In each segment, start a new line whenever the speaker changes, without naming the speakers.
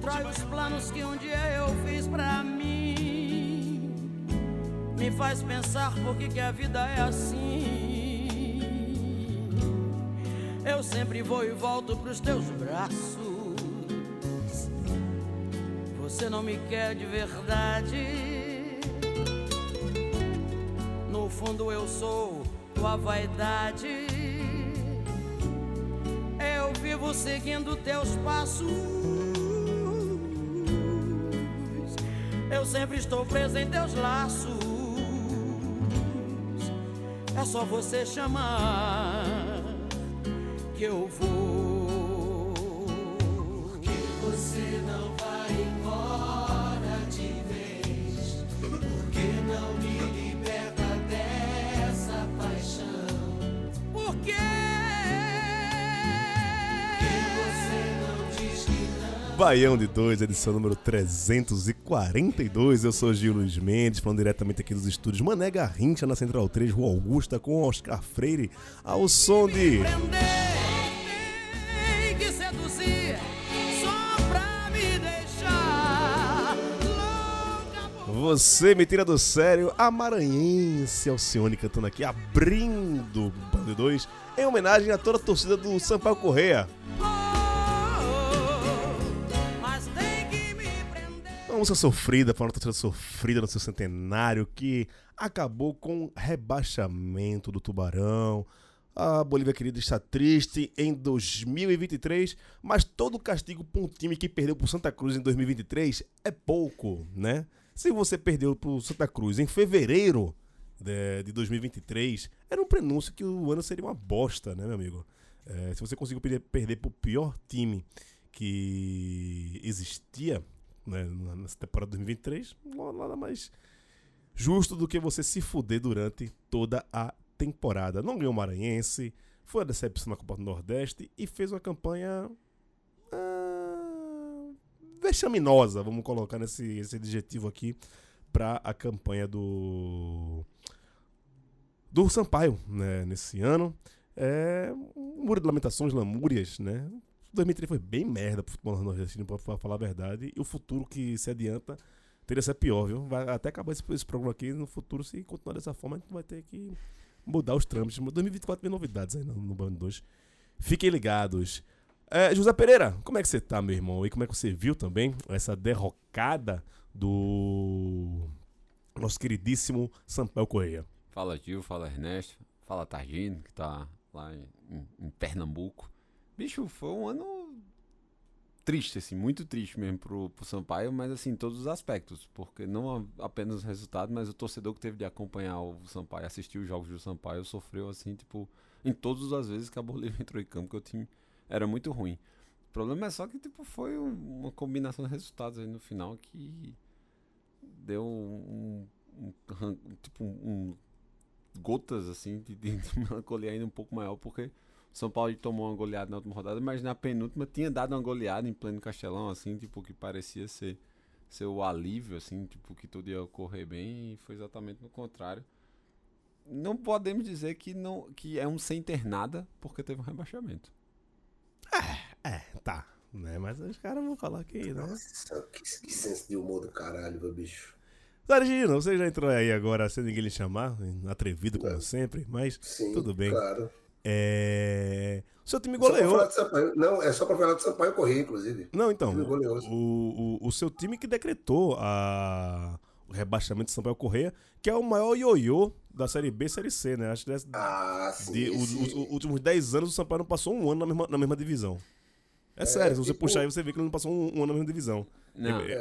Destrói os planos que um dia eu fiz pra mim. Me faz pensar por que, que a vida é assim. Eu sempre vou e volto pros teus braços. Você não me quer de verdade. No fundo eu sou tua vaidade. Eu vivo seguindo teus passos. Eu sempre estou preso em teus laços. É só você chamar que eu vou.
Baião de 2, edição número 342. Eu sou Gil Luiz Mendes, falando diretamente aqui dos estúdios Mané Garrincha, na Central 3, Rua Augusta, com Oscar Freire, ao som de. Você me tira do sério, a Maranhense Alcione cantando aqui, abrindo o de 2, em homenagem a toda a torcida do Sampaio Correia. Música sofrida, para uma torcida sofrida no seu centenário, que acabou com o rebaixamento do Tubarão. A Bolívia querida está triste em 2023, mas todo castigo para um time que perdeu para Santa Cruz em 2023 é pouco, né? Se você perdeu para Santa Cruz em fevereiro de, de 2023, era um prenúncio que o ano seria uma bosta, né, meu amigo? É, se você conseguiu perder para o pior time que existia né, nessa temporada 2023, não- nada mais justo do que você se fuder durante toda a temporada. Não ganhou o Maranhense, foi a decepção na Copa do Nordeste e fez uma campanha ah, vexaminosa, vamos colocar nesse esse adjetivo aqui, para a campanha do do Sampaio né, nesse ano. É um muro de lamentações, lamúrias, né? 2003 foi bem merda pro futebol nordestino, pra, falar a verdade. E o futuro que se adianta teria ser pior, viu? Vai até acabar esse, esse programa aqui no futuro, se continuar dessa forma, a gente vai ter que mudar os trâmites. 2024 vem novidades aí no, no Band 2. Fiquem ligados. É, José Pereira, como é que você tá, meu irmão? E como é que você viu também essa derrocada do nosso queridíssimo Sampaio Correia?
Fala Gil, fala Ernesto, fala Targino, que tá lá em- em Pernambuco. Bicho, foi um ano triste, assim, muito triste mesmo pro, pro Sampaio, mas assim, todos os aspectos, porque não apenas o resultado, mas o torcedor que teve de acompanhar o Sampaio, assistir os jogos do Sampaio, sofreu assim, tipo, em todas as vezes que a Bolívia entrou em campo, que o time era muito ruim. O problema é só que, tipo, foi um- uma combinação de resultados aí no final que deu um, um- um tipo, um, gotas assim de, de, melancolia ainda um pouco maior, porque São Paulo tomou uma goleada na última rodada, mas na penúltima tinha dado uma goleada em pleno Castelão, assim, tipo, que parecia ser, ser o alívio, assim, tipo, que tudo ia ocorrer bem, e foi exatamente no contrário. Não podemos dizer que, não, que é um sem ter nada, porque teve um rebaixamento.
É, tá. Né? Mas os caras vão falar que, né?
Nossa, que, que senso de humor do caralho, meu bicho.
Sargino, você já entrou aí agora sem ninguém lhe chamar, atrevido como sempre, mas
Sim,
tudo bem.
claro.
É... O seu time goleou.
Não, é só pra falar de Sampaio Correia, inclusive.
Não, então,
Time goleoso.
o, o, o seu time que decretou a... o rebaixamento de Sampaio Correia, que é o maior ioiô da Série B e Série C, né? Acho que desse-
Ah, sim.
de, os,
sim.
os- os últimos 10 anos o Sampaio não passou um ano na mesma, na mesma divisão. É, sério, se você
tipo-
puxar aí, você vê que ele não passou um, um ano na mesma divisão.
Não,
Ele,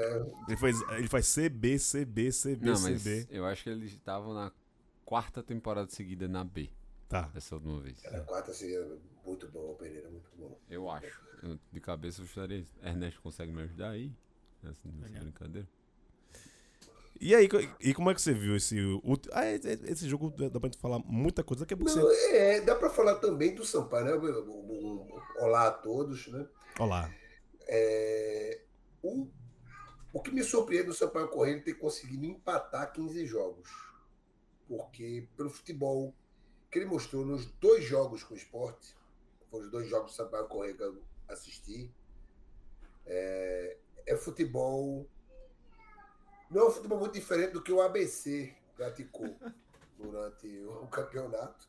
ele faz, ele faz CB, CB, CB,
não mas
CB.
eu acho que eles estavam na quarta temporada seguida na B.
Tá.
dessa última vez.
Na quarta seria muito bom, Pereira, muito bom.
Eu acho. Eu, de cabeça eu estaria. Ernesto consegue me ajudar aí? Nessa, nessa brincadeira?
E aí, e como é que você viu esse. Ah, esse esse jogo dá pra gente falar muita coisa. Daqui a pouco
Não,
você.
é, dá para falar também do Sampaio, né? Olá a todos, né?
Olá.
É, o, o que me surpreende do Sampaio Correia é ter conseguido empatar 15 jogos. Porque pelo futebol que ele mostrou nos dois jogos com o esporte, foram os dois jogos do Sampaio Correia que eu assisti, é, é futebol. Não é um futebol muito diferente do que o ABC praticou durante o campeonato.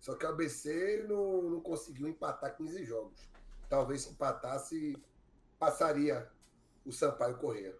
Só que o ABC não, não conseguiu empatar 15 jogos. Talvez se empatasse, passaria o Sampaio Correia.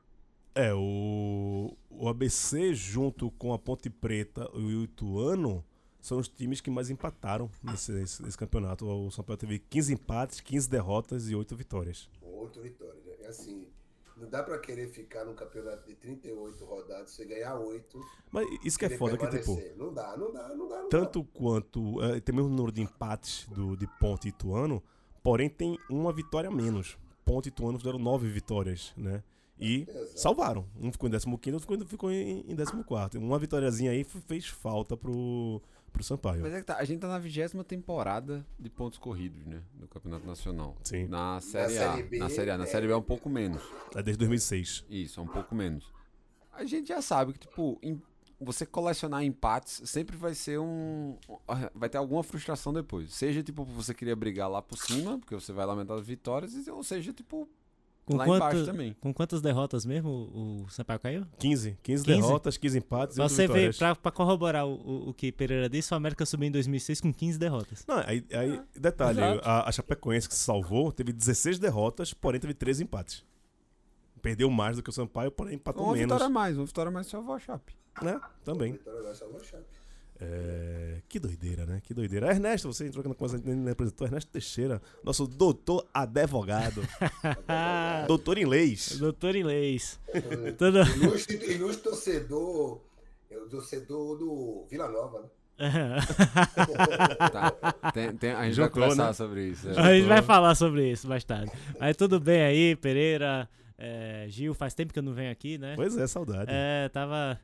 É, o, o ABC junto com a Ponte Preta e o Ituano são os times que mais empataram nesse, nesse, nesse campeonato. O São Paulo teve 15 empates, 15 derrotas e 8 vitórias.
Oito vitórias. Né? É Assim, não dá para querer ficar num campeonato de 38 rodadas, você ganhar 8.
Mas isso que é foda, que tipo,
Não dá, não dá, não dá. Não
tanto quanto. É, tem o mesmo número de empates do, de Ponte e Ituano, porém tem uma vitória a menos. Ponte e Ituano fizeram 9 vitórias, né? E
Exato.
salvaram. Um ficou em 15, outro ficou, ficou em, em 14. Uma vitóriazinha aí fez falta pro, pro Sampaio.
Mas é que tá, a gente tá na vigésima temporada de pontos corridos, né? Do Campeonato Nacional.
Sim.
Na Série A.
Série B,
na Série A. Na
é.
Série B é um pouco menos.
É desde 2006.
Isso, é um pouco menos. A gente já sabe que, tipo, em- você colecionar empates sempre vai ser um. Vai ter alguma frustração depois. Seja, tipo, você queria brigar lá por cima, porque você vai lamentar as vitórias, ou seja, tipo,
Com,
lá
quanto-
embaixo também.
com quantas derrotas mesmo o o Sampaio caiu?
15. 15,
15?
derrotas, 15 empates
Pra
e 8
você
vitórias.
pra, pra corroborar o, o, o que Pereira disse, o América subiu em 2006 com 15 derrotas.
Não, aí, aí detalhe, a, a Chapecoense que se salvou teve 16 derrotas, porém teve 13 empates. Perdeu mais do que o Sampaio, porém empatou
Uma
menos.
vitória a mais, uma vitória a mais salvou a Chape.
Né? Também.
Vitória vai salvar a Chape.
É, que doideira, né? Que doideira. Ernesto, você entrou aqui na coisa, nem apresentou. Ernesto Teixeira, nosso doutor advogado. doutor em leis.
Doutor em leis. Todo...
Ilustre, ilustre torcedor, é o torcedor do Vila Nova, né?
Tá. Tem- tem- a gente vai conversar
né?
sobre isso. é.
A gente vai falar sobre isso mais tarde. Aí tudo bem aí, Pereira, é, Gil, faz tempo que eu não venho aqui, né?
Pois é, saudade.
É, tava.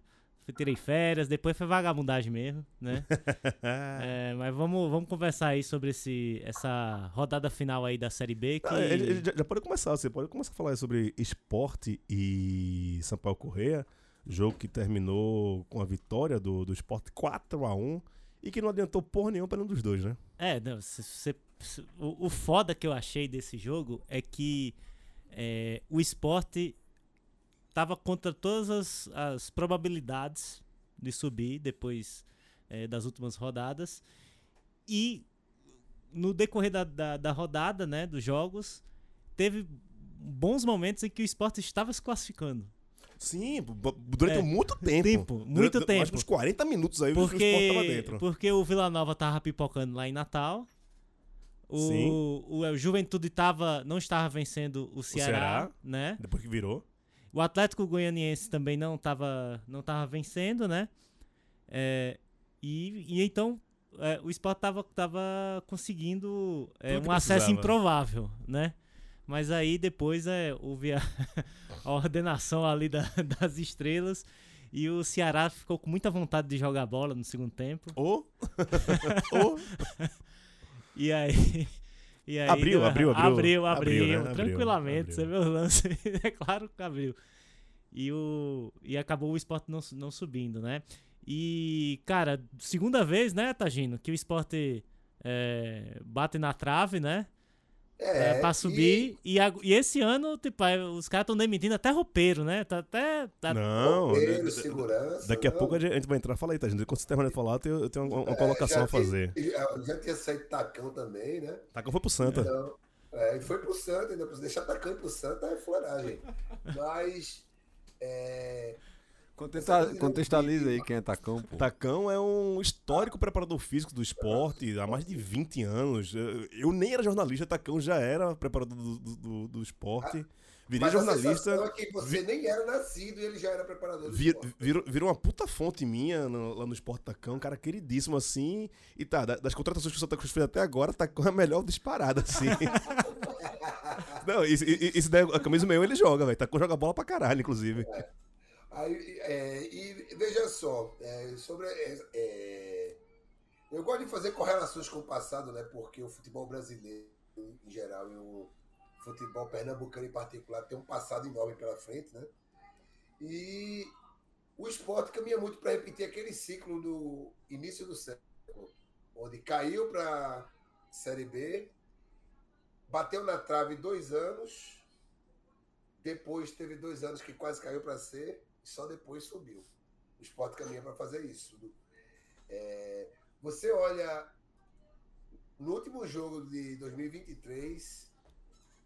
Fui- Tirei férias, depois foi vagabundagem mesmo, né? É, mas vamos, vamos conversar aí sobre esse, essa rodada final aí da Série B. Que...
Ah, ele- ele já, já pode começar, você pode começar a falar sobre esporte e Sampaio Correia, jogo que terminou com a vitória do, do esporte 4x1 e que não adiantou porra nenhuma para nenhum dos dois, né?
É, não, se- o, o foda que eu achei desse jogo é que é, o esporte tava contra todas as, as probabilidades de subir depois é, das últimas rodadas. E no decorrer da, da, da rodada, né, dos jogos, teve bons momentos em que o esporte estava se classificando.
Sim, durante
É,
muito tempo.
tempo, muito
Durante-
tempo.
Acho que uns 40 minutos aí o esporte tava
Porque,
dentro.
porque o Vila Nova tava pipocando lá em Natal.
Sim.
O, o, o Juventude tava, não estava vencendo o Ceará,
Ceará.
né?
Depois que virou.
O Atlético Goianiense também não estava não tava vencendo, né? É, e, e então é, o Sport tava, tava conseguindo é, um acesso
precisava.
improvável, né? Mas aí depois é, houve a, a ordenação ali da- das estrelas e o Ceará ficou com muita vontade de jogar bola no segundo tempo.
Ou. Ou.
E aí. E aí
Abriu,
deu-
abriu, abriu.
Abriu, abriu,
Abriu, né?
Tranquilamente.
abriu.
Você vê o lance, é claro que abriu. E, o, e acabou o esporte não, não subindo, né? E, cara, segunda vez, né, Tagino, que o esporte é, bate na trave, né? É, pra
e-
subir. E, ag- e esse ano, tipo, aí os caras estão demitindo até roupeiro, né? Tá até. Tá,
Não.
Bombeiro,
da-
segurança.
Daqui a
não.
pouco a gente a gente vai entrar. Fala aí, tá, gente? Quando você terminar de falar, eu tenho, eu tenho uma, uma
É,
colocação a fazer.
tinha- já, já tinha saído Tacão também, né?
Como foi pro Santa.
Então, é, e foi pro Santa, ainda pra deixar atacante pro Santa é floragem. Mas. É,
contextualiza aí quem é Tacão, pô.
Tacão é um histórico preparador físico do esporte há mais de 20 anos. Eu- nem era jornalista, Tacão já era preparador do, do, do- esporte. Virei
Mas a
jornalista.
sensação é que você nem era nascido e ele já era preparador do
Vir,
esporte.
virou, virou uma puta fonte minha no- lá no Esporte Tacão, um cara queridíssimo assim. E tá, da- das contratações que o Santa Cruz fez até agora, tá com a melhor disparada, assim. Não, isso, isso, daí, a camisa meio ele joga, velho. Tacão joga bola pra caralho, inclusive.
Aí, é, e veja só, é, sobre. é, é, eu gosto de fazer correlações com o passado, né? Porque o futebol brasileiro, em geral, e o futebol pernambucano em particular, tem um passado enorme pela frente, né? E o esporte caminha muito para repetir aquele ciclo do início do século, onde caiu para Série B, bateu na trave dois anos, depois teve dois anos que quase caiu para C, só depois subiu. O esporte caminha para fazer isso. É, você olha no último jogo de 2023,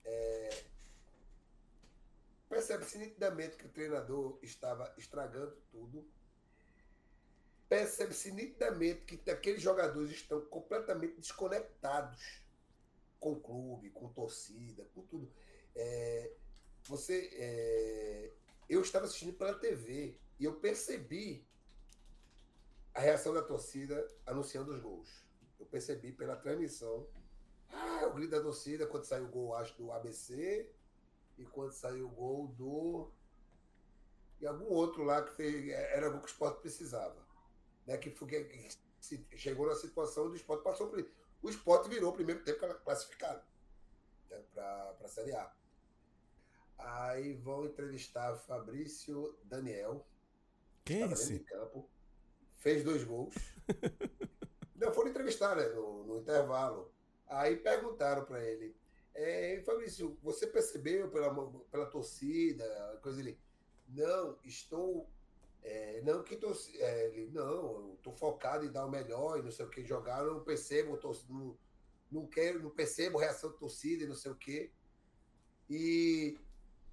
é, percebe-se nitidamente que o treinador estava estragando tudo. Percebe-se nitidamente que aqueles jogadores estão completamente desconectados com o clube, com torcida, com tudo. É, você, é, eu estava assistindo pela TV e eu percebi a reação da torcida anunciando os gols. Eu percebi pela transmissão. Ah, o grito da torcida quando saiu o gol, acho, do ABC e quando saiu o gol do. E algum outro lá que fez, era o que o esporte precisava. Né? Que, que chegou na situação do esporte, passou por isso. O esporte virou o primeiro tempo classificado né, para a Série A. Aí vão entrevistar Fabrício Daniel,
Quem é esse?
campo, fez dois gols. Não, foram entrevistar né, no, no intervalo. Aí perguntaram para ele, é, Fabrício, você percebeu pela, pela torcida, coisa ele, não, estou, é, não que torci- é, ele, não, eu estou focado em dar o melhor e não sei o que jogar, eu não percebo, tor- não, não quero, não percebo reação de torcida e não sei o que. E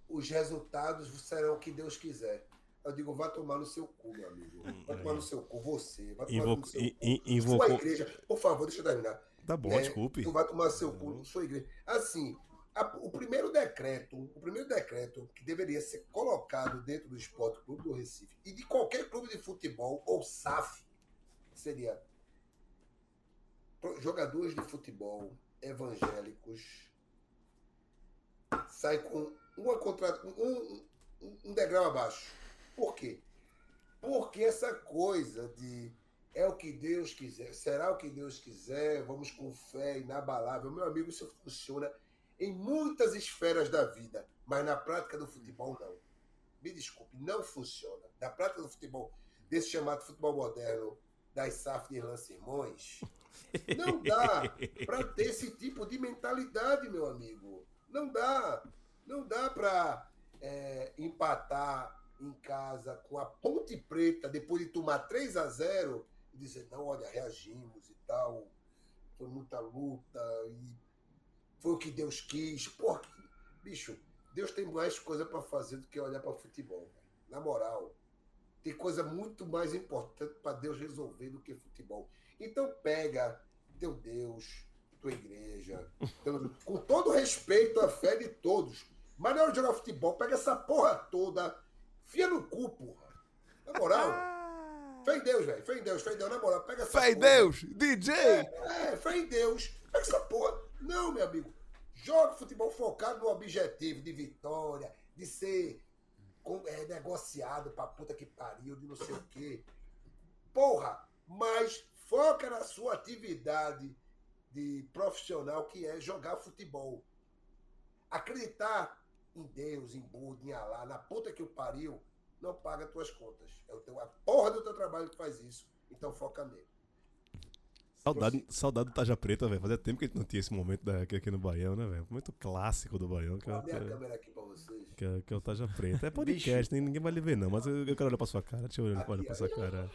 os resultados serão o que Deus quiser. Eu digo, vai tomar no seu cu, meu amigo. Vai tomar no seu cu, você. Vai tomar no seu cu.
in-
Sua
invocou.
igreja, por favor, deixa eu terminar.
Tá bom,
É,
desculpe.
Tu vai tomar seu cu, sua igreja. Assim, a- o primeiro decreto, o primeiro decreto que deveria ser colocado dentro do Esporte Clube do Recife e de qualquer clube de futebol ou SAF seria jogadores de futebol evangélicos sai com uma contra um, um, degrau abaixo. Por quê? Porque essa coisa de é o que Deus quiser, será o que Deus quiser, vamos com fé inabalável. Meu amigo, isso funciona em muitas esferas da vida, mas na prática do futebol não. Me desculpe, não funciona. Na prática do futebol, desse chamado futebol moderno, das SAF de Irlan Simões, não dá para ter esse tipo de mentalidade, meu amigo. Não dá. Não dá para empatar em casa com a Ponte Preta depois de tomar 3 a 0 e dizer, não, olha, reagimos e tal. Foi muita luta e foi o que Deus quis. Porra, bicho, Deus tem mais coisa para fazer do que olhar para futebol. Na moral, tem coisa muito mais importante para Deus resolver do que futebol. Então pega teu Deus, tua igreja, teu- com todo respeito à fé de todos. Mas na hora de jogar futebol, pega essa porra toda, fia no cu, porra. Na moral. Fé em Deus, velho. Fé em Deus, fé em Deus. Na moral, pega essa
Fé em
porra.
Deus! DJ!
É, fé em Deus. Pega essa porra. Não, meu amigo. Joga futebol focado no objetivo de vitória, de ser com- é, negociado pra puta que pariu, de não sei o quê. Porra, mas foca na sua atividade de profissional que é jogar futebol. Acreditar em Deus, em Buda, em Alá, na puta que o pariu, não paga tuas contas. É o teu, a porra do teu trabalho que faz isso. Então foca nele.
Saudade, saudade do Taja Preta, velho. Fazia tempo que a gente não tinha esse momento da- aqui, aqui no Baião, né, velho? Momento clássico do Baião, que é,
Vou
que
abrir a
é,
câmera aqui pra vocês.
que é- que é o Taja Preta. É podcast, nem- ninguém vai lhe ver, não, mas eu, eu quero olhar pra sua cara. Deixa eu olhar, olhar pra sua cara.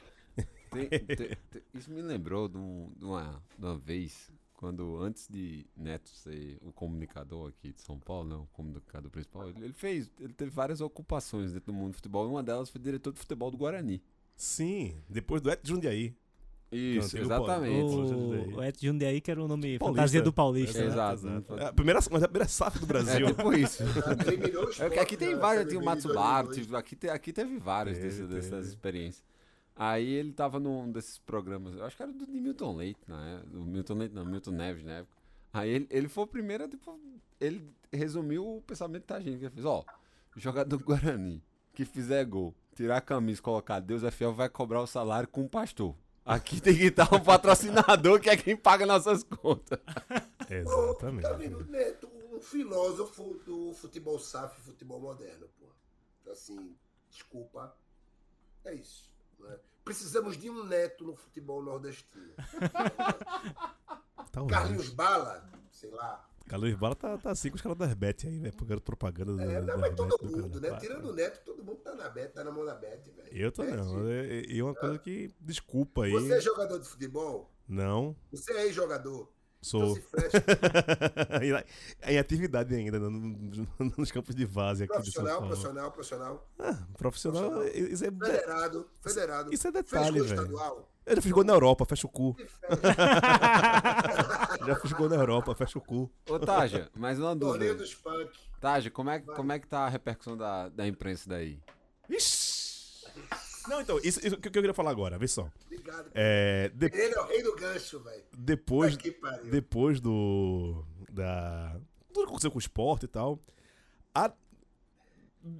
Tem- tem- tem- isso me lembrou de, um- de uma, de uma vez, quando antes de Neto ser o comunicador aqui de São Paulo, né, o comunicador principal, ele, ele fez, ele teve várias ocupações dentro do mundo do futebol. Uma delas foi diretor de futebol do Guarani.
Sim, depois do Et Jundiaí.
Isso, exatamente.
O, o Et Jundiaí, que era o nome
Paulista.
fantasia do Paulista. né?
Exato.
É a primeira, mas é a primeira SAF do
É
Brasil.
tipo isso. É aqui tem vários, tem o
2002.
tipo, aqui, aqui teve várias dessas experiências. Aí ele tava num desses programas, eu acho que era do de Milton Leite, né? Do Milton Leite não, Milton Neves na época. Aí ele, ele foi o primeiro, tipo, ele resumiu o pensamento da gente, que ele fez, ó, jogador do Guarani que fizer gol, tirar a camisa, colocar Deus é fiel, vai cobrar o salário com o pastor. Aqui tem que estar um patrocinador que é quem paga nossas contas.
Exatamente.
Tá vendo, Neto, um filósofo do futebol SAF e futebol moderno, pô. Então, Assim, desculpa. É isso. Né? Precisamos de um neto no futebol nordestino.
Talvez.
Carlinhos Bala, sei lá.
Carlos Bala tá, tá assim com os caras das Bet aí, velho. Pagando propaganda do,
É, não,
das
mas todo
Bet do
mundo, né? Tirando o neto, todo mundo tá na Bet, tá na mão da Bet, velho.
Eu tô
Bet.
não. E e uma coisa que. Desculpa aí.
Você é jogador de futebol?
Não,
Você é ex-jogador? Então
sou.
se fecha.
em atividade ainda, no- no- nos campos de base aqui de São
Profissional,
Paulo.
profissional, profissional.
Profissional,
Profissional.
isso é,
Federado, federado.
isso é detalhe,
gol
velho.
estadual?
Eu já fiz gol na Europa, fecha o cu. Já fiz gol na Europa, fecha o cu.
Ô, Taja, mais uma
Torneio
dúvida.
dos punk.
Taja, como é, como é que tá a repercussão da, da imprensa daí?
Ixi. Não, então, isso, isso que eu queria falar agora, vê só.
Obrigado.
É, de-
Ele é o rei do gancho, velho.
depois,
Puta que pariu.
depois do. Da. Tudo que aconteceu com o esporte e tal. A,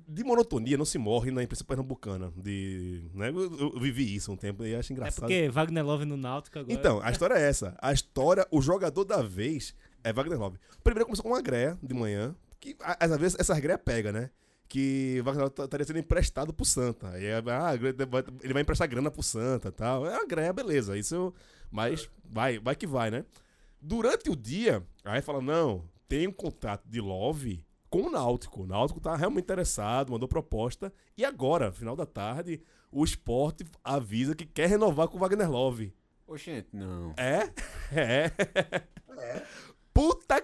de monotonia não se morre na imprensa pernambucana. De, né? eu, eu vivi isso um tempo e acho
É
engraçado.
porque Wagner Love no Náutico agora.
Então, a história é essa. A história, o jogador da vez é Wagner Love. Primeiro começou com uma greia de manhã, que às vezes essas greia pega, né? Que Wagner Love tá- estaria sendo emprestado pro Santa. Aí, é, ah, ele vai emprestar grana pro Santa e tal. É uma greia, beleza. Isso, eu- mas vai, vai que vai, né? Durante o dia, aí fala, não, tem um contrato de Love com o Náutico. O Náutico tá realmente interessado, mandou proposta. E agora, final da tarde, o esporte avisa que quer renovar com o Wagner Love.
Oxente, não.
É? É. Puta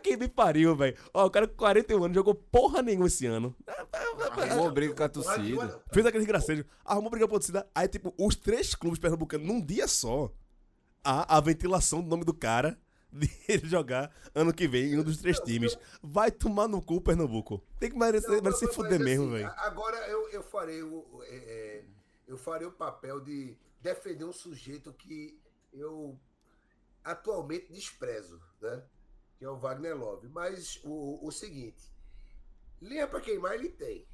que me pariu, velho. Ó, o cara com 41 anos jogou porra nenhuma esse ano.
Arrumou briga com a torcida.
não.
Fez aquele gracejo. Arrumou briga pra torcida. Aí, tipo, os três clubes pernambucanos, num dia só, a, a ventilação do nome do cara de ele jogar ano que vem em um dos três times. Vai tomar no cu, Pernambuco. Tem que merecer,
Não,
merecer
mas,
fuder
mas,
mesmo,
assim,
velho.
a- Agora eu, eu farei o. o- é, é, eu farei o papel de defender um sujeito que eu atualmente desprezo, né? Que é o Wagner Love. Mas o, o seguinte, linha para queimar ele tem.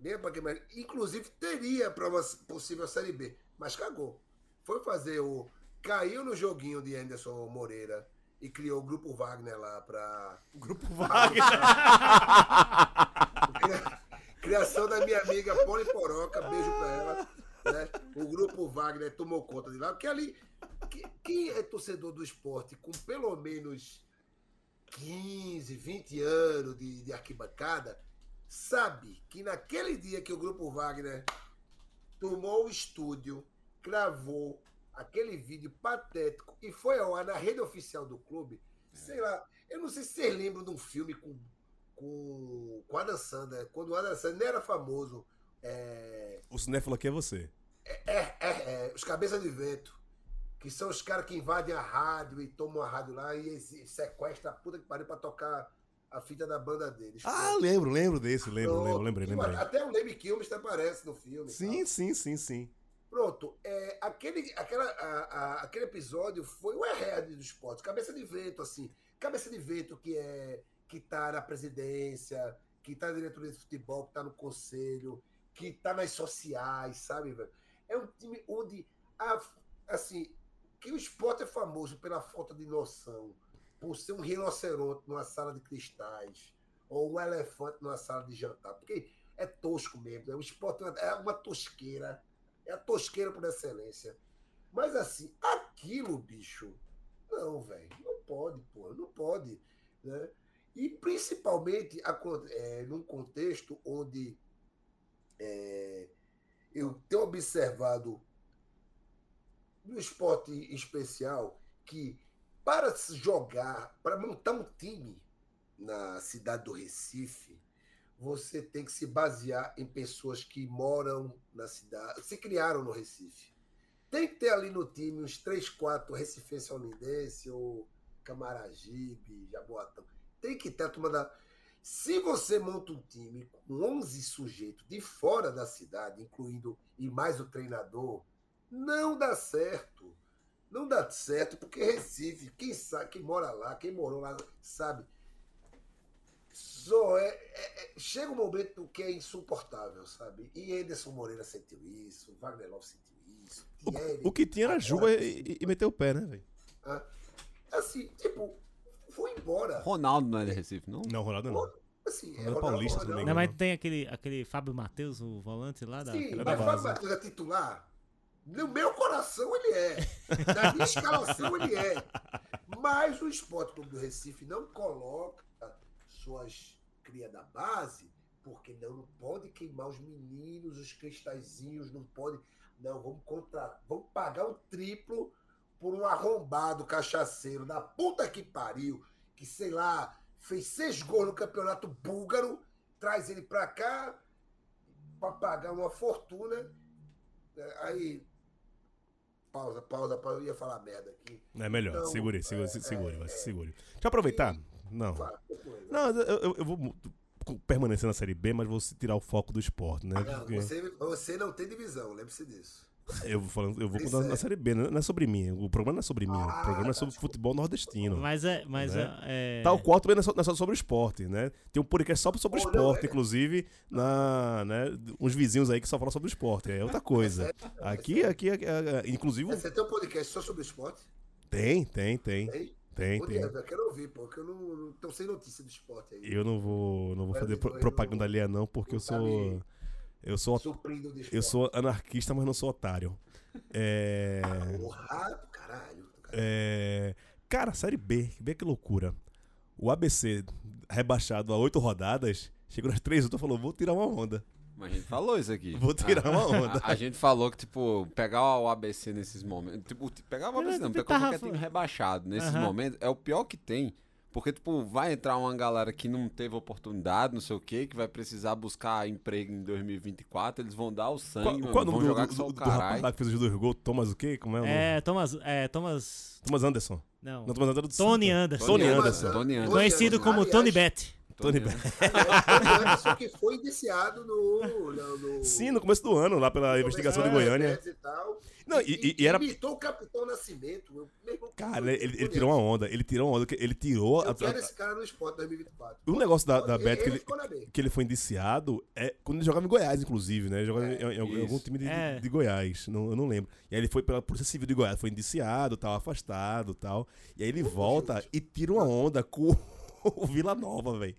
Linha para queimar. Inclusive teria para uma possível série B, mas cagou. Foi fazer o caiu no joguinho de Anderson Moreira e criou o grupo Wagner lá para
grupo Wagner.
Criação da minha amiga Poli Poroca, beijo pra ela. né? O grupo Wagner tomou conta de lá, porque ali, que- quem é torcedor do esporte com pelo menos 15, 20 anos de, de arquibancada, sabe que naquele dia que o grupo Wagner tomou o estúdio, gravou aquele vídeo patético e foi ao ar na rede oficial do clube, sei lá, eu não sei se vocês lembram de um filme com com, com Adam Sandler, quando o Adam Sandler era famoso, é,
O cinéfilo aqui é você.
é, é, é, os Cabeça de Vento, que são os caras que invadem a rádio e tomam a rádio lá e, e sequestram a puta que pariu pra tocar a fita da banda deles.
Ah, lembro, lembro desse, lembro,
Pronto.
lembro, lembrei, lembrei.
Até o Lemmy Kilmister aparece no filme.
Sim, sim, sim, sim.
Pronto, é, aquele, aquela, a- a- aquele episódio foi o herede do esporte, cabeça de vento, assim. Cabeça de vento que é que tá na presidência, que tá na diretoria de futebol, que tá no conselho, que tá nas sociais, sabe, velho? É um time onde, a- assim, que o esporte é famoso pela falta de noção, por ser um rinoceronte numa sala de cristais, ou um elefante numa sala de jantar, porque é tosco mesmo, né? o esporte é uma tosqueira, é a tosqueira por excelência. Mas assim, aquilo, bicho, não, velho, não pode, pô, não pode, né? E principalmente acon- é, num contexto onde é, eu tenho observado no esporte especial que para se jogar, para montar um time na cidade do Recife, você tem que se basear em pessoas que moram na cidade, se criaram no Recife. tem que ter ali no time uns 3, 4 Recifense Olindense ou Camaragibe, Jaboatão. Tem que ter a turma da. Se você monta um time com 11 sujeitos de fora da cidade, incluindo e mais o treinador, não dá certo. Não dá certo, porque Recife, quem sabe, quem mora lá, quem morou lá, sabe. Só é, é- é- chega um momento que é insuportável, sabe? E Anderson Moreira sentiu isso, Wagner Love sentiu isso, Thierry,
O que tinha era Juba e, e meter o pé, né, velho?
Assim, tipo, foi embora.
Ronaldo não é de Recife, não?
Não, Ronaldo não.
Assim,
Ronaldo Paulista, se não me
Não,
engano.
mas tem aquele, aquele Fábio Matheus, o volante lá da.
Sim, mas Fábio. Matheus é titular? No meu coração ele é. Na minha escalação ele é. Mas o Esporte Clube do Recife não coloca suas cria da base, porque não, não pode queimar os meninos, os cristalzinhos, não pode. Não, vamos contra, vamos pagar o triplo por um arrombado cachaceiro da puta que pariu, que sei lá, fez seis gols no campeonato búlgaro, traz ele pra cá pra pagar uma fortuna. É, Aí. Pausa, pausa, pausa. Eu ia falar merda aqui.
É melhor,
Então,
segure, segure,
é,
se- segure,
é, é.
segure. Deixa eu aproveitar. Não.
Fala.
Não, eu, eu- eu vou permanecer na Série B, mas vou tirar o foco do esporte, né?
Não,
Porque
você, você não tem divisão, lembre-se disso.
Eu vou falando, eu vou contar na
é.
Série B, não não é sobre mim. O programa não é sobre mim, o
Ah,
programa é
tá,
sobre
desculpa.
futebol nordestino.
Mas é. Mas
Né?
é, é-
Tal qual também não é só, não é só sobre o esporte, né? Tem um podcast só sobre o
não,
esporte,
é.
inclusive, na, né, uns vizinhos aí que só falam sobre o esporte. É outra coisa. Aqui, aqui, aqui, aqui, inclusive,
Você tem um podcast só sobre esporte?
tem, tem, tem,
Tem?
tem, tem.
Eu quero ouvir, pô, porque eu não, não tô sem notícia do esporte aí.
Eu não vou, não vou fazer pro-
não-
propaganda alheia não, porque eu
não tá
sou, eu sou, eu sou anarquista, mas não sou otário. É,
Porra, caralho.
é, cara, Série B, vê que loucura. O ABC rebaixado a oito rodadas, chegou nas três, eu falou, vou tirar uma onda.
Mas a gente falou isso aqui.
Vou tirar uma onda.
A, a gente falou que, tipo, pegar o ABC nesses momentos. Tipo, pegar o ABC não, pegar
tava-
qualquer time rebaixado nesses
Aham.
momentos é o pior que tem. Porque, tipo, vai entrar uma galera que não teve oportunidade, não sei o quê, que vai precisar buscar emprego em 2024, eles vão dar o sangue,
Qual,
mano,
qual é o
vão jogar
do,
que só
do,
o
do rapaz lá que fez os dois gols? Thomas o quê? Como é o nome?
É, Thomas. É, Thomas.
Thomas Anderson.
Não.
Não, Thomas Anderson é do
Tony
Santos.
Anderson.
Tony Anderson.
Anderson.
Tony Anderson.
Conhecido como
Aliás,
Tony Bet.
Tony.
É, Anderson que foi indiciado no. no, no
Sim, no começo do ano, lá pela investigação de
É,
Goiânia.
e tal.
Não, e- e- e era-
Imitou o Capitão Nascimento. Eu, meu irmão,
Cara, ele, ele tirou uma onda. Ele tirou uma onda. Ele tirou. a-
Eu quero
a-
esse cara no esporte 2024.
o negócio da, da
Ele-
Bet que
ele
ele, que ele foi indiciado é quando ele jogava em Goiás, inclusive, né? Ele Jogava em, em- em algum time de,
É.
de Goiás, não, eu não lembro. E aí ele foi pela Polícia Civil de Goiás, foi indiciado, tal, afastado tal. E aí ele volta e tira uma onda com o Vila Nova, velho.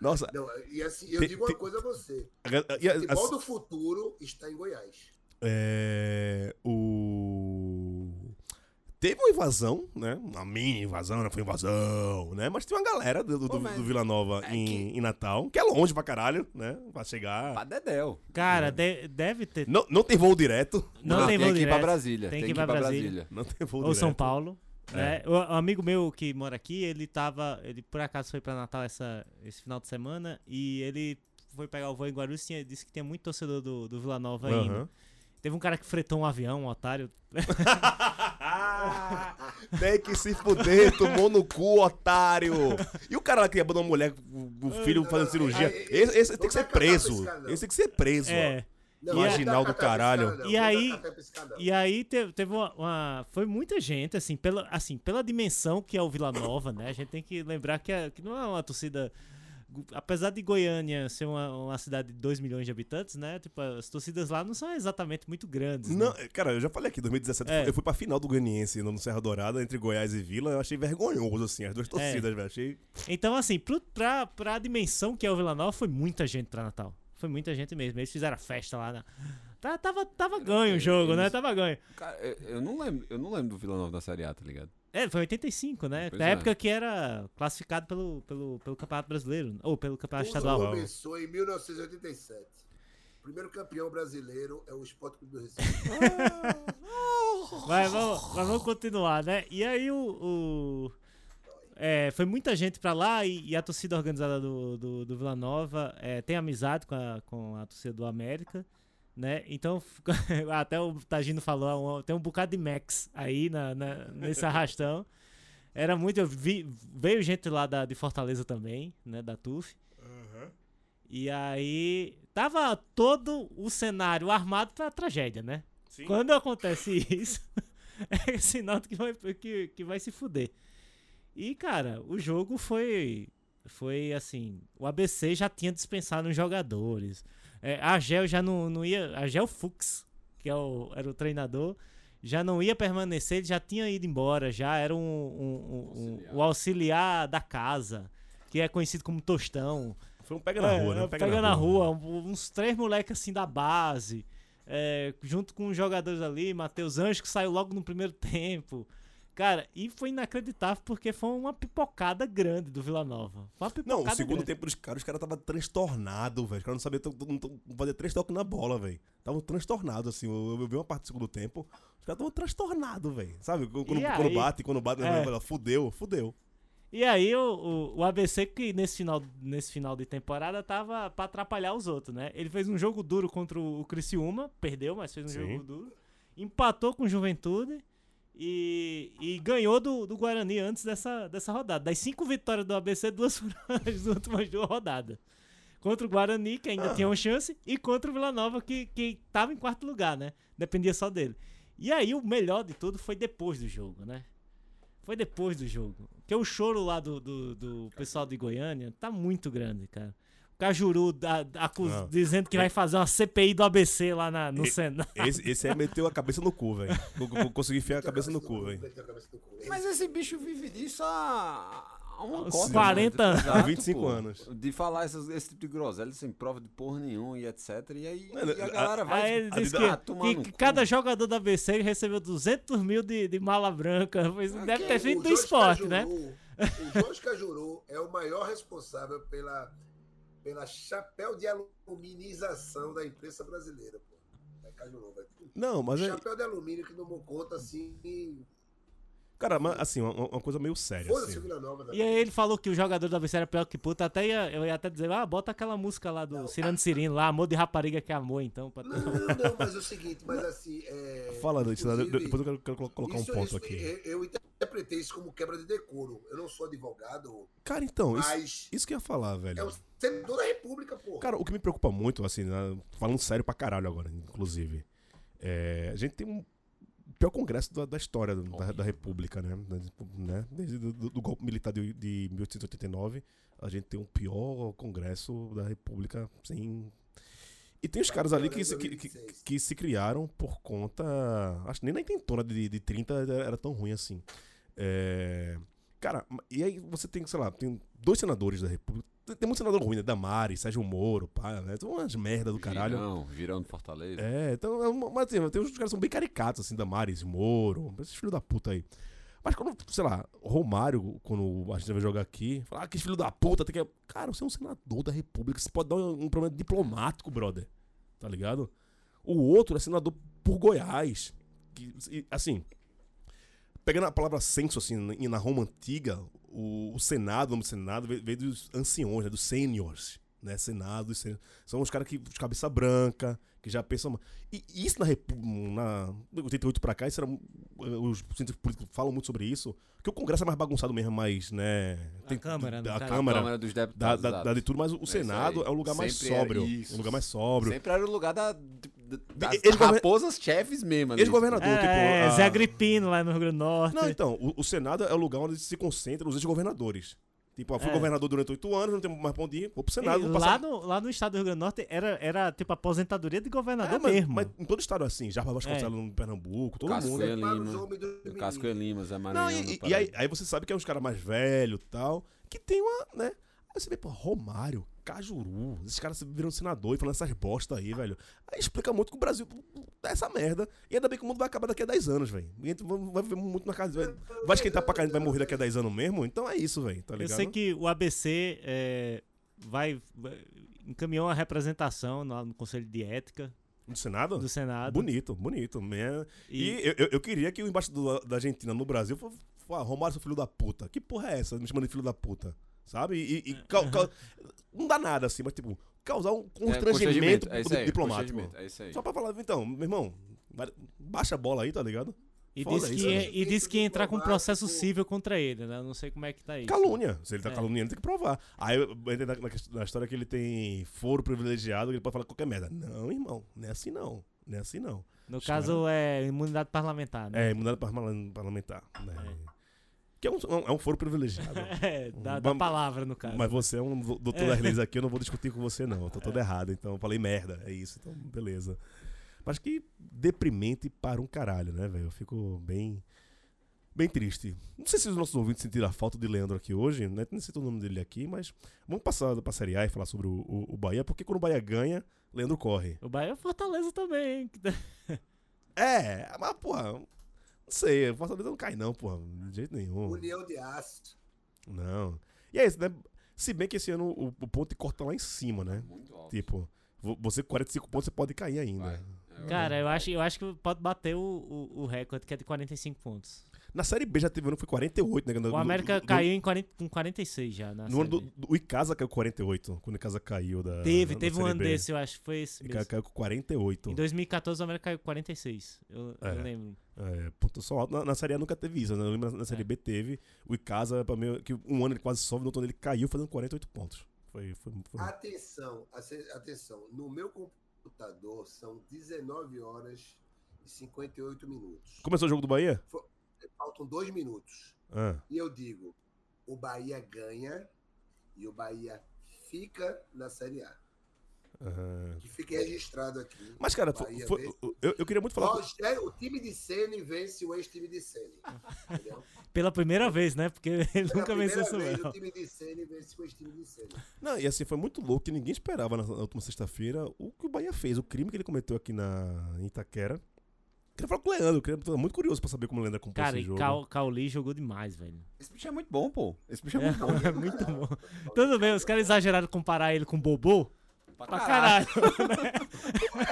Nossa,
Não, e assim, eu
Tem-
digo uma
tem-
coisa a você.
a- e a-
O futebol do futuro está em Goiás.
É, o... Teve uma invasão, né? Uma mini invasão, não foi invasão, né? Mas tem uma galera do, do,
Pô,
do Vila Nova
é
em,
que-
em Natal, que é longe pra caralho, né? Pra chegar.
Pra Dedéu.
Cara, de- deve ter.
Não, não tem voo direto.
Não, tem voo
que ir pra
direto.
Brasília.
Tem que ir pra Brasília.
Não tem voo
Ou
direto.
São Paulo.
É.
Né? O, um amigo meu que mora aqui, ele tava. Ele por acaso foi pra Natal essa, esse final de semana e ele foi pegar o voo em Guarulhos e disse que tinha muito torcedor do, do Vila Nova indo.
Aham.
Teve um cara que fretou um avião, um otário.
Tem que se fuder, tomou no cu, otário. E o cara lá que abandonou uma mulher, o o filho fazendo cirurgia. Esse, esse tem que
não
ser
pra
preso.
esse
tem que ser preso.
É.
Não,
Marginal
dá
do caralho.
cara, não.
E aí-. E aí teve, teve uma, uma- Foi muita gente, assim pela, assim, pela dimensão que é o Vila Nova, né? A gente tem que lembrar que, é- que não é uma torcida. Apesar de Goiânia ser uma, uma cidade de 2 milhões de habitantes, né? Tipo, as torcidas lá não são exatamente muito grandes.
Não,
né?
cara, eu já falei aqui, 2017,
É.
eu fui pra final do Goianiense no Serra Dourada, entre Goiás e Vila, eu achei vergonhoso, assim, as duas
É.
torcidas, velho, achei...
Então, assim, pro, pra, pra dimensão que é o Vila Nova, foi muita gente pra Natal. Foi muita gente mesmo. Eles fizeram a festa lá. Na... Tá- Tava, tava ganho o jogo, né? Tava ganho.
Cara, eu, eu não lembro, eu não lembro do Vila Nova da Série A, tá ligado?
É, foi 85, né?
Pois
Na
é.
época que era classificado pelo, pelo, pelo Campeonato Brasileiro. Ou pelo Campeonato
Tudo
Estadual.
começou em 1987. O primeiro campeão brasileiro é o Esporte Clube do Recife.
Mas vamos, mas vamos continuar, né? E aí o. o- é, foi muita gente pra lá e, e a torcida organizada do, do, do Vila Nova é, tem amizade com a, com a torcida do América. Né? Então, até o Tagino falou, tem um bocado de Max aí na, na- nesse arrastão. Era muito. eu vi- veio gente lá da, de Fortaleza também, né? Da TUF. E aí. Tava todo o cenário armado pra tragédia, né?
Sim.
Quando acontece isso, é sinal que vai, que, que vai se fuder. E, cara, o jogo foi. Foi assim. O ABC já tinha dispensado uns jogadores. É, a Gel já não, não ia. A Gel Fux, que é o, era o treinador, já não ia permanecer, ele já tinha ido embora, já era um, um- um- um- o auxiliar da casa, que é conhecido como Tostão.
Foi um pega na
É,
rua, né?
é,
Um
pega, na rua, um- uns três moleques assim da base, é, junto com os jogadores ali, Matheus Anjos, que saiu logo no primeiro tempo. Cara, e foi inacreditável porque foi uma pipocada grande do Vila Nova. Foi uma
Não, o segundo
grande.
tempo dos caras, os caras estavam transtornados, velho. Os caras não sabiam fazer três toques na bola, velho. Estavam transtornados, assim. Eu, eu vi uma parte do segundo tempo, os caras estavam transtornados, velho. Sabe? Quando,
E
quando
aí?
bate, quando bate,
É.
é. fudeu, fudeu.
E aí o, o, o ABC que nesse final, nesse final de temporada tava pra atrapalhar os outros, né? Ele fez um jogo duro contra o Criciúma, perdeu, mas fez um
Sim.
jogo duro. Empatou com o Juventude e, e ganhou do, do Guarani antes dessa, dessa rodada. Das cinco vitórias do ABC, duas foram as últimas duas rodadas. Contra o Guarani, que ainda tinha uma chance, e contra o Vila Nova, que, que tava em quarto lugar, né? Dependia só dele. E aí o melhor de tudo foi depois do jogo, né? Foi depois do jogo. Porque o choro lá do, do, do pessoal de Goiânia tá muito grande, cara. Cajuru da- da- dizendo que vai fazer uma CPI do ABC lá na- no
E-
Senado.
Esse, esse aí meteu a cabeça no cu, velho. Co- co- Consegui enfiar a cabeça no cu, velho.
A.
Mas esse bicho vive disso há, há uma
Uns
cota,
40
né?
anos.
Exato,
Há 25
pô.
anos.
De falar essas- esse tipo de groselha sem prova de porra nenhuma e etc. E aí
Mano,
e a
a-
galera vai.
Aí ele disse
Ah,
que,
tomar
que- que cada jogador da ABC recebeu 200 mil de, de mala branca. Pois
Ah,
deve ter
O
vindo do esporte,
Cajuru-
né?
O Jorge Cajuru é o maior responsável pela, pela chapéu de aluminização da imprensa brasileira. Pô. É vai.
Não, mas é.
Chapéu de alumínio que tomou conta assim.
Cara, mas, assim, uma, uma coisa meio séria. Assim.
Nova.
E aí ele falou que o jogador da ABC era pior que puta. Até ia, eu ia até dizer, ah, bota aquela música lá do Cirano Cirino lá, amor de rapariga que é amor, então. pra-
Não, não, mas é o seguinte, mas assim. É,
Fala, depois eu quero, quero colo- colocar um
isso-
ponto
isso-
aqui.
Eu, eu interpretei isso como quebra de decoro. Eu não sou advogado,
Cara, então, isso,
mas
isso que eu ia falar, velho.
é o senador da República, pô.
Cara, o que me preocupa muito, assim, né, falando sério pra caralho agora, inclusive, é, a gente tem um pior congresso da, da história da, da República, né? né? Desde do, do golpe militar de, de 1889, a gente tem um pior congresso da República, sem... E tem os caras ali que se, que, que, que se criaram por conta... Acho que nem na intentona de, de 30 era, era tão ruim assim. É, Cara, e aí você tem, sei lá, tem dois senadores da República. Tem- Tem muito senador ruim, né? Damari, Sérgio Moro, pá, né? Tem umas merda do caralho.
Virão de Fortaleza.
É, então, é uma- mas assim, tem uns caras que são bem caricatos, assim, Damares, Moro, esses filhos da puta aí. Mas quando, sei lá, Romário, quando a gente vai jogar aqui, fala, ah, que filho da puta, tem que. Cara, você é um senador da República, você pode dar um, um problema diplomático, brother. Tá ligado? O outro é senador por Goiás. Que, assim, pegando a palavra censo, assim, na Roma antiga, o, o Senado, o nome do Senado, veio, veio dos anciões, né, dos seniors, né? Senado, são os caras que, de cabeça branca, que já pensam... E e isso na República, na 88 pra cá, isso era, os cientistas políticos falam muito sobre isso, que o Congresso é mais bagunçado mesmo, mais, né...
A Câmara, no
a. Câmara,
Câmara dos
da,
Deputados.
da,
exato.
da de tudo, mas o
isso
Senado é o lugar mais
Sempre
sóbrio.
isso.
Um lugar mais sóbrio.
Sempre era o lugar da, da- das
Eles
raposas chefes mesmo.
Ex-governador,
É,
tipo...
é,
a-
Zé Agripino lá no Rio Grande do Norte.
Não, então, o, o Senado é o lugar onde se concentram os ex-governadores. Tipo, eu fui
É.
governador durante oito anos, não tenho mais pra onde ir, vou pro
E
Senado. vou
lá,
passar...
no, lá no estado do Rio Grande do Norte era, era tipo aposentadoria de governador
É, mas,
mesmo.
mas em todo estado é assim, Jarbas Vasconcelos no Pernambuco, todo
Casco
mundo.
Os
Lima. O. Casco Lima, Zé
Não,
Maranhão.
e,
do
e
Paraná.
aí, aí você sabe que é uns caras mais velhos e tal, que tem uma, né? Aí você vê, pô, Romário, Cajuru, esses caras viram senador e falando essas bosta aí, velho. Aí explica muito que o Brasil é essa merda. E ainda bem que o mundo vai acabar daqui a 10 anos, velho. A vai viver muito na casa. Vai, vai esquentar pra caralho, vai morrer daqui a 10 anos mesmo. Então é isso, velho, tá
Eu
ligado?
sei que o ABC é, vai, vai- encaminhou uma representação lá no Conselho de Ética
Do Senado?
do Senado.
Bonito, bonito. Minha... E,
E-
eu, eu- eu queria que o embaixador da- da Argentina no Brasil fosse, ah, Romário, seu filho da puta. Que porra é essa? Me chamando de filho da puta. Sabe? E, e cau- cau- não dá nada assim, mas tipo, causar um
É,
constrangimento
é aí,
diplomático.
constrangimento, É isso aí.
Só pra falar, então, meu irmão, baixa a bola aí, tá ligado?
E
Foda
disse
isso,
que,
né?
ia- e disse que ia entrar com um processo civil contra ele, né? Eu não sei como é que tá isso.
Calúnia. Se ele tá
É.
caluniando, tem que provar. Aí eu entrei na, na, na história que ele tem foro privilegiado, ele pode falar qualquer merda. Não, irmão, não é assim não. Não é assim não.
No caso, é imunidade parlamentar, né?
É, imunidade parla- parlamentar. Né? Que é um, é um foro privilegiado.
É, da, da palavra, no caso.
Mas você é um do- doutor
É.
das leis aqui, eu não vou discutir com você, não. Eu tô todo errado. Então eu falei merda. É isso. Então, beleza. Mas que deprimente para um caralho, né, velho? Eu fico bem. Bem triste. Não sei se os nossos ouvintes sentiram a falta de Leandro aqui hoje, né? Nem sei o nome dele aqui, mas vamos passar pra Série A e falar sobre o, o, o Bahia, porque quando o Bahia ganha, Leandro corre.
O Bahia é Fortaleza também, hein?
É, mas, porra, não sei, o Fortaleza não cai, não, porra, de jeito nenhum.
União de Aço.
Não. E é isso, né? Se bem que esse ano o, o ponto de corta lá em cima, né?
Muito alto.
Tipo, vo- você com 45 pontos, você pode cair ainda.
Vai. É,
Cara, eu acho, eu acho que pode bater o, o, o recorde, que é de 45 pontos.
Na Série B já teve ano que foi 48, né?
O América caiu em 40, com 46 já na
No ano do, do, Icasa caiu com 48, quando o Icasa caiu da.
Teve,
da
teve um
Série
ano
B.
desse, eu acho. Foi esse
E
mesmo.
ca- caiu com 48.
Em 2014 o América caiu com 46. Eu, eu
É.
lembro.
É, pontuação alta. Na, na Série A nunca teve isso, né? Eu lembro na, na Série
É.
B teve. O Icasa, pra mim, que um ano ele quase sobe, no outro ano ele caiu fazendo 48 pontos. Foi. foi, foi...
Atenção, atenção. No meu computador são 19 horas e 58 minutos.
Começou o jogo do Bahia?
Faltam dois minutos.
Ah.
E eu digo, o Bahia ganha e o Bahia fica na Série A.
aham.
Que fique registrado aqui.
Mas, cara, foi- foi- eu, eu queria muito falar.
Rogério, o time de Sene vence o ex-time de Sene. Entendeu?
Pela primeira vez, né? Porque ele
Pela
nunca venceu isso
vez,
não.
o time de Sene vence o ex-time de Sene.
Não, e assim, foi muito louco que ninguém esperava na, na última sexta-feira o que o Bahia fez, o crime que ele cometeu aqui na em Itaquera. Queria falar com o Leandro, queria, tô muito curioso pra saber como o Leandro comprou
Cara,
esse
e
jogo.
Cal, Cauli jogou demais, velho.
Esse bicho é muito bom, pô. Esse bicho é,
É,
muito bom.
é muito bom. Tudo bem, os caras exageraram comparar ele com o Bobô.
Pra
Pra
caralho.
caralho.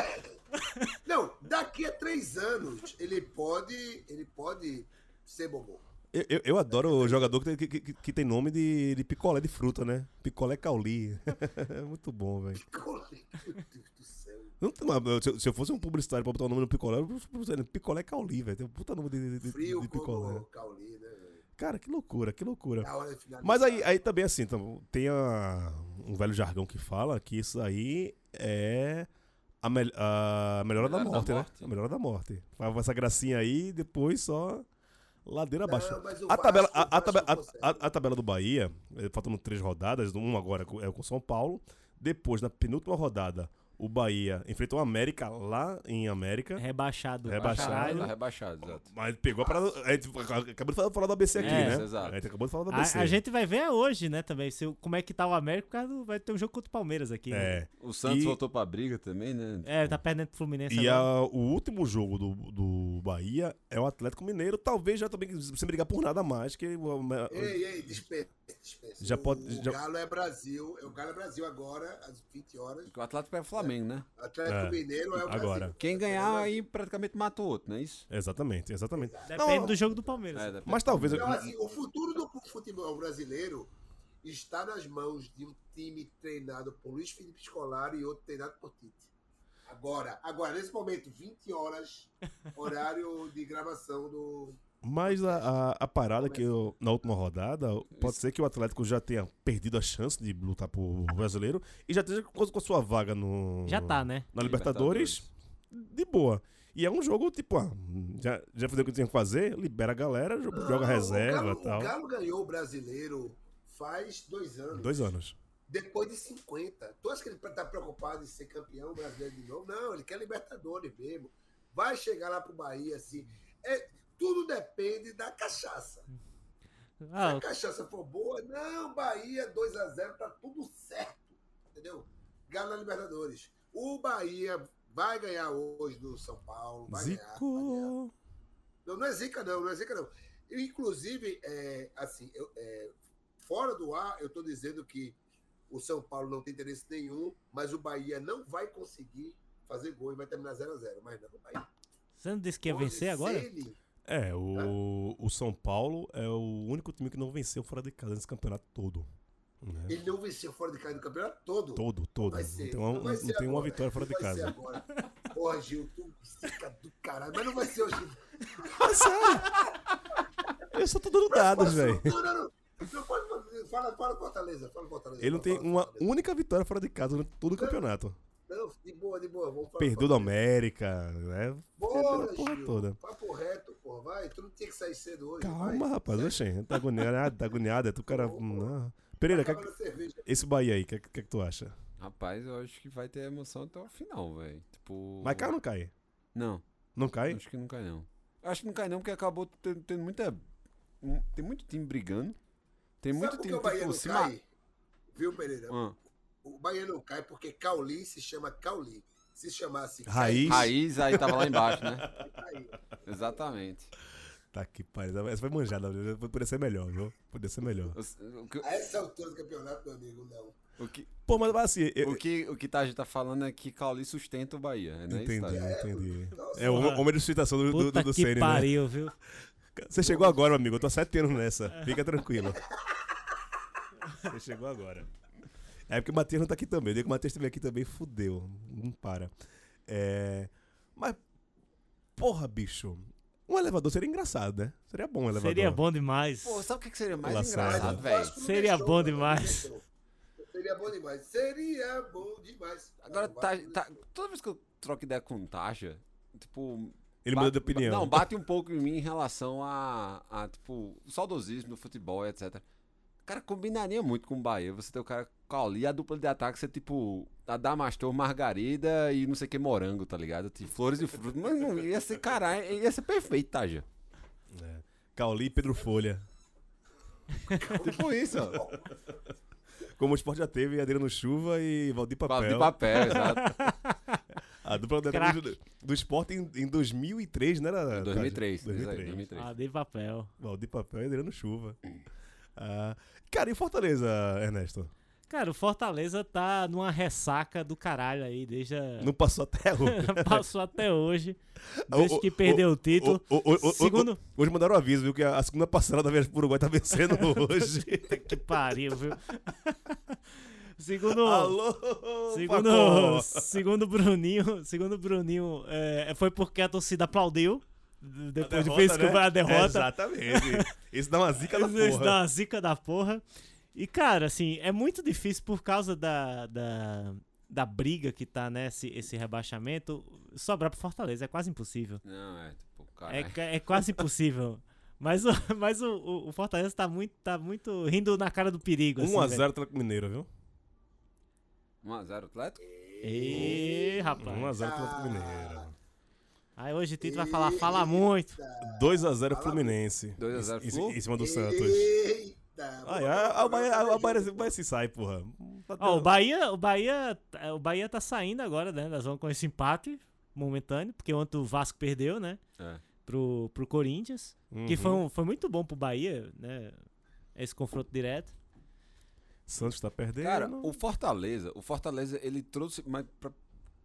Não, daqui a três anos ele pode, ele pode ser bobô.
Eu, eu, eu adoro o jogador que, tem- que, que, que tem nome de, de picolé de fruta, né? Picolé Cauli. é muito bom, velho.
Meu Deus do céu.
Não tem uma- Se, eu- se eu fosse um publicitário pra botar o nome no picolé, eu botaria Picolé Cauli, velho. Tem um puta nome de, de, de,
Frio
de picolé.
como Cauli, né? velho?
Cara, que loucura, que loucura.
Finalizar.
Mas aí, aí também, assim, então, tem a- um velho jargão que fala que isso aí é a, mel- a melhora da
Melhora da
morte, né?
morte.
A melhora da morte. Faz essa gracinha aí e depois só ladeira abaixo. A tabela, a, a tabela, a,
consegue.
a- a tabela do Bahia, eh, faltando três rodadas, uma agora com- é com o São Paulo. Depois, na penúltima rodada, o Bahia enfrentou o América lá em América.
Rebaixado.
Rebaixado.
rebaixado, exato.
Mas pegou a parada. A gente acabou de falar- falar do ABC aqui,
É,
né?
exato.
A gente acabou de falar do ABC.
A, a gente vai ver hoje, né, também, se, como é que tá o América, por causa do- vai ter um jogo contra o Palmeiras aqui. né?
É.
O Santos
E-
voltou pra briga também, né?
É, tá perdendo pro Fluminense
E a- o último jogo do, do Bahia é o Atlético Mineiro, talvez já também sem brigar por nada mais, que o- o-
Ei, ei, dispensa.
Já
o,
pode-
O
já-
Galo é Brasil. O Galo é Brasil agora, às 20 horas.
O Atlético pega o Flamengo, né?
Atlético
É,
Mineiro é o Brasil.
agora.
Quem ganhar aí praticamente mata o outro, não é isso?
Exatamente, exatamente.
Depende
Não,
do jogo do Palmeiras.
É.
Mas talvez.
Então, assim, o futuro do futebol brasileiro está nas mãos de um time treinado por Luiz Felipe Scolari e outro treinado por Tite. Agora, agora, nesse momento, 20 horas, horário de gravação do.
Mas a, a, a parada que eu, na última rodada, pode ser que o Atlético já tenha perdido a chance de lutar por brasileiro e já esteja com com a sua vaga no.
Já tá, né?
Na Libertadores, de boa. E é um jogo, tipo, ah, já, já fez o que tinha que fazer, libera a galera, jo-
Não,
joga
o
reserva
Galo-
e tal.
O Galo ganhou o brasileiro faz dois anos.
Dois anos.
Depois de 50. Tu acha que ele tá preocupado em ser campeão brasileiro de novo? Não, ele quer Libertadores mesmo. Vai chegar lá pro Bahia, assim. É, tudo depende da cachaça. Se
Ah,
a cachaça for boa, não, Bahia 2x0, tá tudo certo. Entendeu? Galo na Libertadores. O Bahia vai ganhar hoje do São Paulo. Vai ganhar, vai ganhar.
Zico.
Não, não é zica, não, não é zica, não. Eu, inclusive, é, assim, eu, é, fora do ar, eu tô dizendo que o São Paulo não tem interesse nenhum, mas o Bahia não vai conseguir fazer gol e vai terminar 0x0. Mas não, o Bahia.
você não disse que ia
Hoje,
vencer agora?
se ele-
É, o, o São Paulo é o único time que não venceu fora de casa nesse campeonato todo. Né?
Ele não venceu fora de casa no campeonato todo.
Todo, todo. Não
ser,
tem uma,
não
não tem uma vitória fora de casa.
agora. Porra, Gil, tu fica do caralho. Mas não vai ser hoje.
Eu só tô dando dados, velho.
Fazer. Fala, fala Fortaleza. Fala Fortaleza.
Ele não tem uma única vitória fora de casa no todo o campeonato.
Não, de boa, de boa. Vamos falar
Perdeu do
Fortaleza.
América, né?
Bora,
porra
Gil.
toda.
Papo reto, porra. Vai. Tu não tinha que sair cedo hoje. vai.
Calma, rapaz. Oxê, tá agoniado, tá agoniado. É tu, cara. Não. Pereira, que- esse Bahia aí, o que, que, que tu acha?
Rapaz, eu acho que vai ter emoção até o final, velho. Tipo.
Vai cair ou não cai?
Não,
Não cai?
acho que não cai não. Acho que não cai não, porque acabou tendo, tendo muita. Tem muito time brigando. Tem muito
Sabe que
time
o Bahia
tipo,
não cai?
ma-
Viu, Pereira?
Ah,
O Bahia não cai porque Cauli se chama Cauli. Se chamasse
Raiz.
Raiz aí tava lá embaixo, né? Exatamente.
Tá que pariu. Essa foi manjada, viu? poderia ser melhor, viu? Poderia ser melhor.
Que-
A essa altura do campeonato, meu amigo, não.
o que,
Pô, mas assim, eu,
o que, o que Taj tá falando é que Cauli sustenta o Bahia. É isso,
entendi,
Taj?
entendi.
Nossa,
É o homem de sustentação do, do,
Puta
do
que
Ceni, né?
pariu, viu?
Você chegou agora, meu amigo. Eu tô há sete anos nessa. Fica tranquilo. Você chegou agora. É porque o Matheus não tá aqui também. O dia que o Matheus esteve aqui também, fudeu. Não para. É... Mas, porra, bicho. Um elevador seria engraçado, né? Seria bom um elevador.
Seria bom demais.
Pô, sabe o que que seria mais
Lacerda.
engraçado, velho?
Seria
deixou,
bom demais.
Seria bom demais. Seria bom demais.
Agora, tá, tá- toda vez que eu troco ideia com Taja, tipo.
Ele
bate-
muda de opinião.
Não, bate um pouco em mim em relação a, a tipo, o saudosismo do futebol, etc. Cara, combinaria muito com o Bahia. Você tem o cara Cauli e a dupla de ataque ser tipo a Damastor, Margarida e não sei o que morango, tá ligado? Tipo, flores e frutos. Mas não ia ser caralho, ia ser perfeito, Taja.
É. Cauli e Pedro Folha.
Tipo isso, ó.
Como o esporte já teve Adriano Chuva e Valdir Papel.
De papel, exato.
A dupla de
Craque.
do, do esporte em, em 2003, não era?
2003.
2003.
2003. 2003.
Ah, de papel.
Valdir Papel e Adriano Chuva. Ah, cara, e Fortaleza, Ernesto?
Cara, o Fortaleza tá numa ressaca do caralho aí, desde a...
Não passou até hoje.
Passou até hoje, desde
o-
que perdeu o, título.
O- o- o-
Segundo-
hoje mandaram um aviso, viu? Que a, segunda parcela da Viagem pro Uruguai tá vencendo hoje.
Que pariu, viu? Segundo...
Alô,
Segundo,
Pacó.
segundo o Bruninho, segundo Bruninho, é, foi porque a torcida aplaudiu d-
A
depois de
derrota,
vez
né?
a derrota.
Exatamente. Isso dá uma zica na
Isso isso
porra.
dá uma zica da porra. E, cara, assim, é muito difícil por causa da, da, da briga que tá nesse esse rebaixamento. Sobrar pro Fortaleza é quase impossível.
Não, é tipo,
É,
caralho.
ca- é quase impossível. Mas, o, mas o, o- Fortaleza tá muito, tá muito rindo na cara do perigo. Assim,
1x0
velho.
Atlético Mineiro, viu?
1x0 Atlético?
Ê, rapaz.
1x0 Atlético Mineiro.
Aí hoje o Tito vai falar, fala muito.
2x0 Fluminense.
2 a 0
em,
Flu?
em, em cima do Santos.
Eita!
Ai, a, a, Bahia, a, a Bahia vai se sai, porra. Tá
Ó, o Bahia, o Bahia, o Bahia tá saindo agora, né? Nós vamos com esse empate momentâneo, porque ontem o Vasco perdeu, né?
É.
Pro, pro Corinthians, que
Uhum.
foi, um- foi muito bom pro Bahia, né? Esse confronto direto.
Santos tá perdendo.
Cara, o Fortaleza, o Fortaleza, ele trouxe, mas pra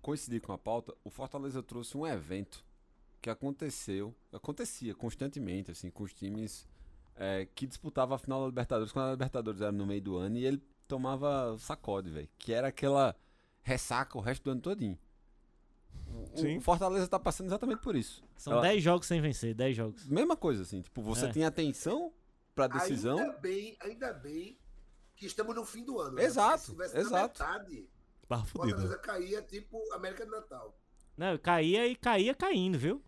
coincidir com a pauta, o Fortaleza trouxe um evento que aconteceu, acontecia constantemente, assim, com os times é, que disputavam a final da Libertadores, quando a Libertadores era no meio do ano, e ele tomava sacode, velho, que era aquela ressaca o resto do ano todinho. O-
Sim.
O Fortaleza tá passando exatamente por isso.
São
Ela-
10 jogos sem vencer, 10 jogos.
Mesma coisa, assim, tipo, você
É.
tem atenção pra decisão,
Ainda bem, ainda bem que estamos no fim do ano. né?
Exato,
Porque Se tivesse
exato.
na metade,
Barra.
Fortaleza caía tipo América do Natal.
Não, caía e caía caindo, viu?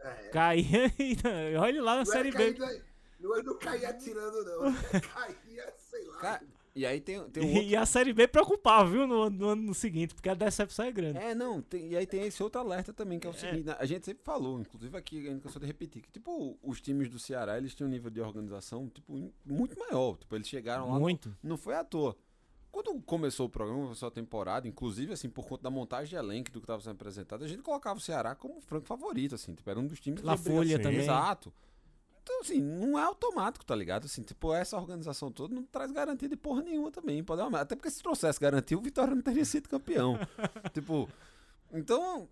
É.
Caía e. Olha lá na
Não,
Série
é
B.
não, é- não caía atirando, não. É caía, sei lá.
Cara, e aí tem, tem um outro
E a Série B preocupava, viu? No, no ano seguinte, porque a decepção é grande.
É, não, tem- e aí tem esse outro alerta também, que é o seguinte, né, a gente sempre falou, inclusive aqui, a gente cansou de repetir, que tipo, os times do Ceará, eles têm um nível de organização, tipo, in- muito maior, tipo, eles chegaram lá,
Muito.
não foi à toa. Quando começou o programa, começou a temporada, inclusive, assim, por conta da montagem de elenco do que estava sendo apresentado, a gente colocava o Ceará como franco favorito, assim, tipo, era um dos times
La
brigar-
Folha
Sim,
também.
Exato. Então, assim, não é automático, tá ligado? Assim, tipo, essa organização toda não traz garantia de porra nenhuma também. Pode uma- Até porque se trouxesse garantia, o Vitória não teria sido campeão. tipo, então,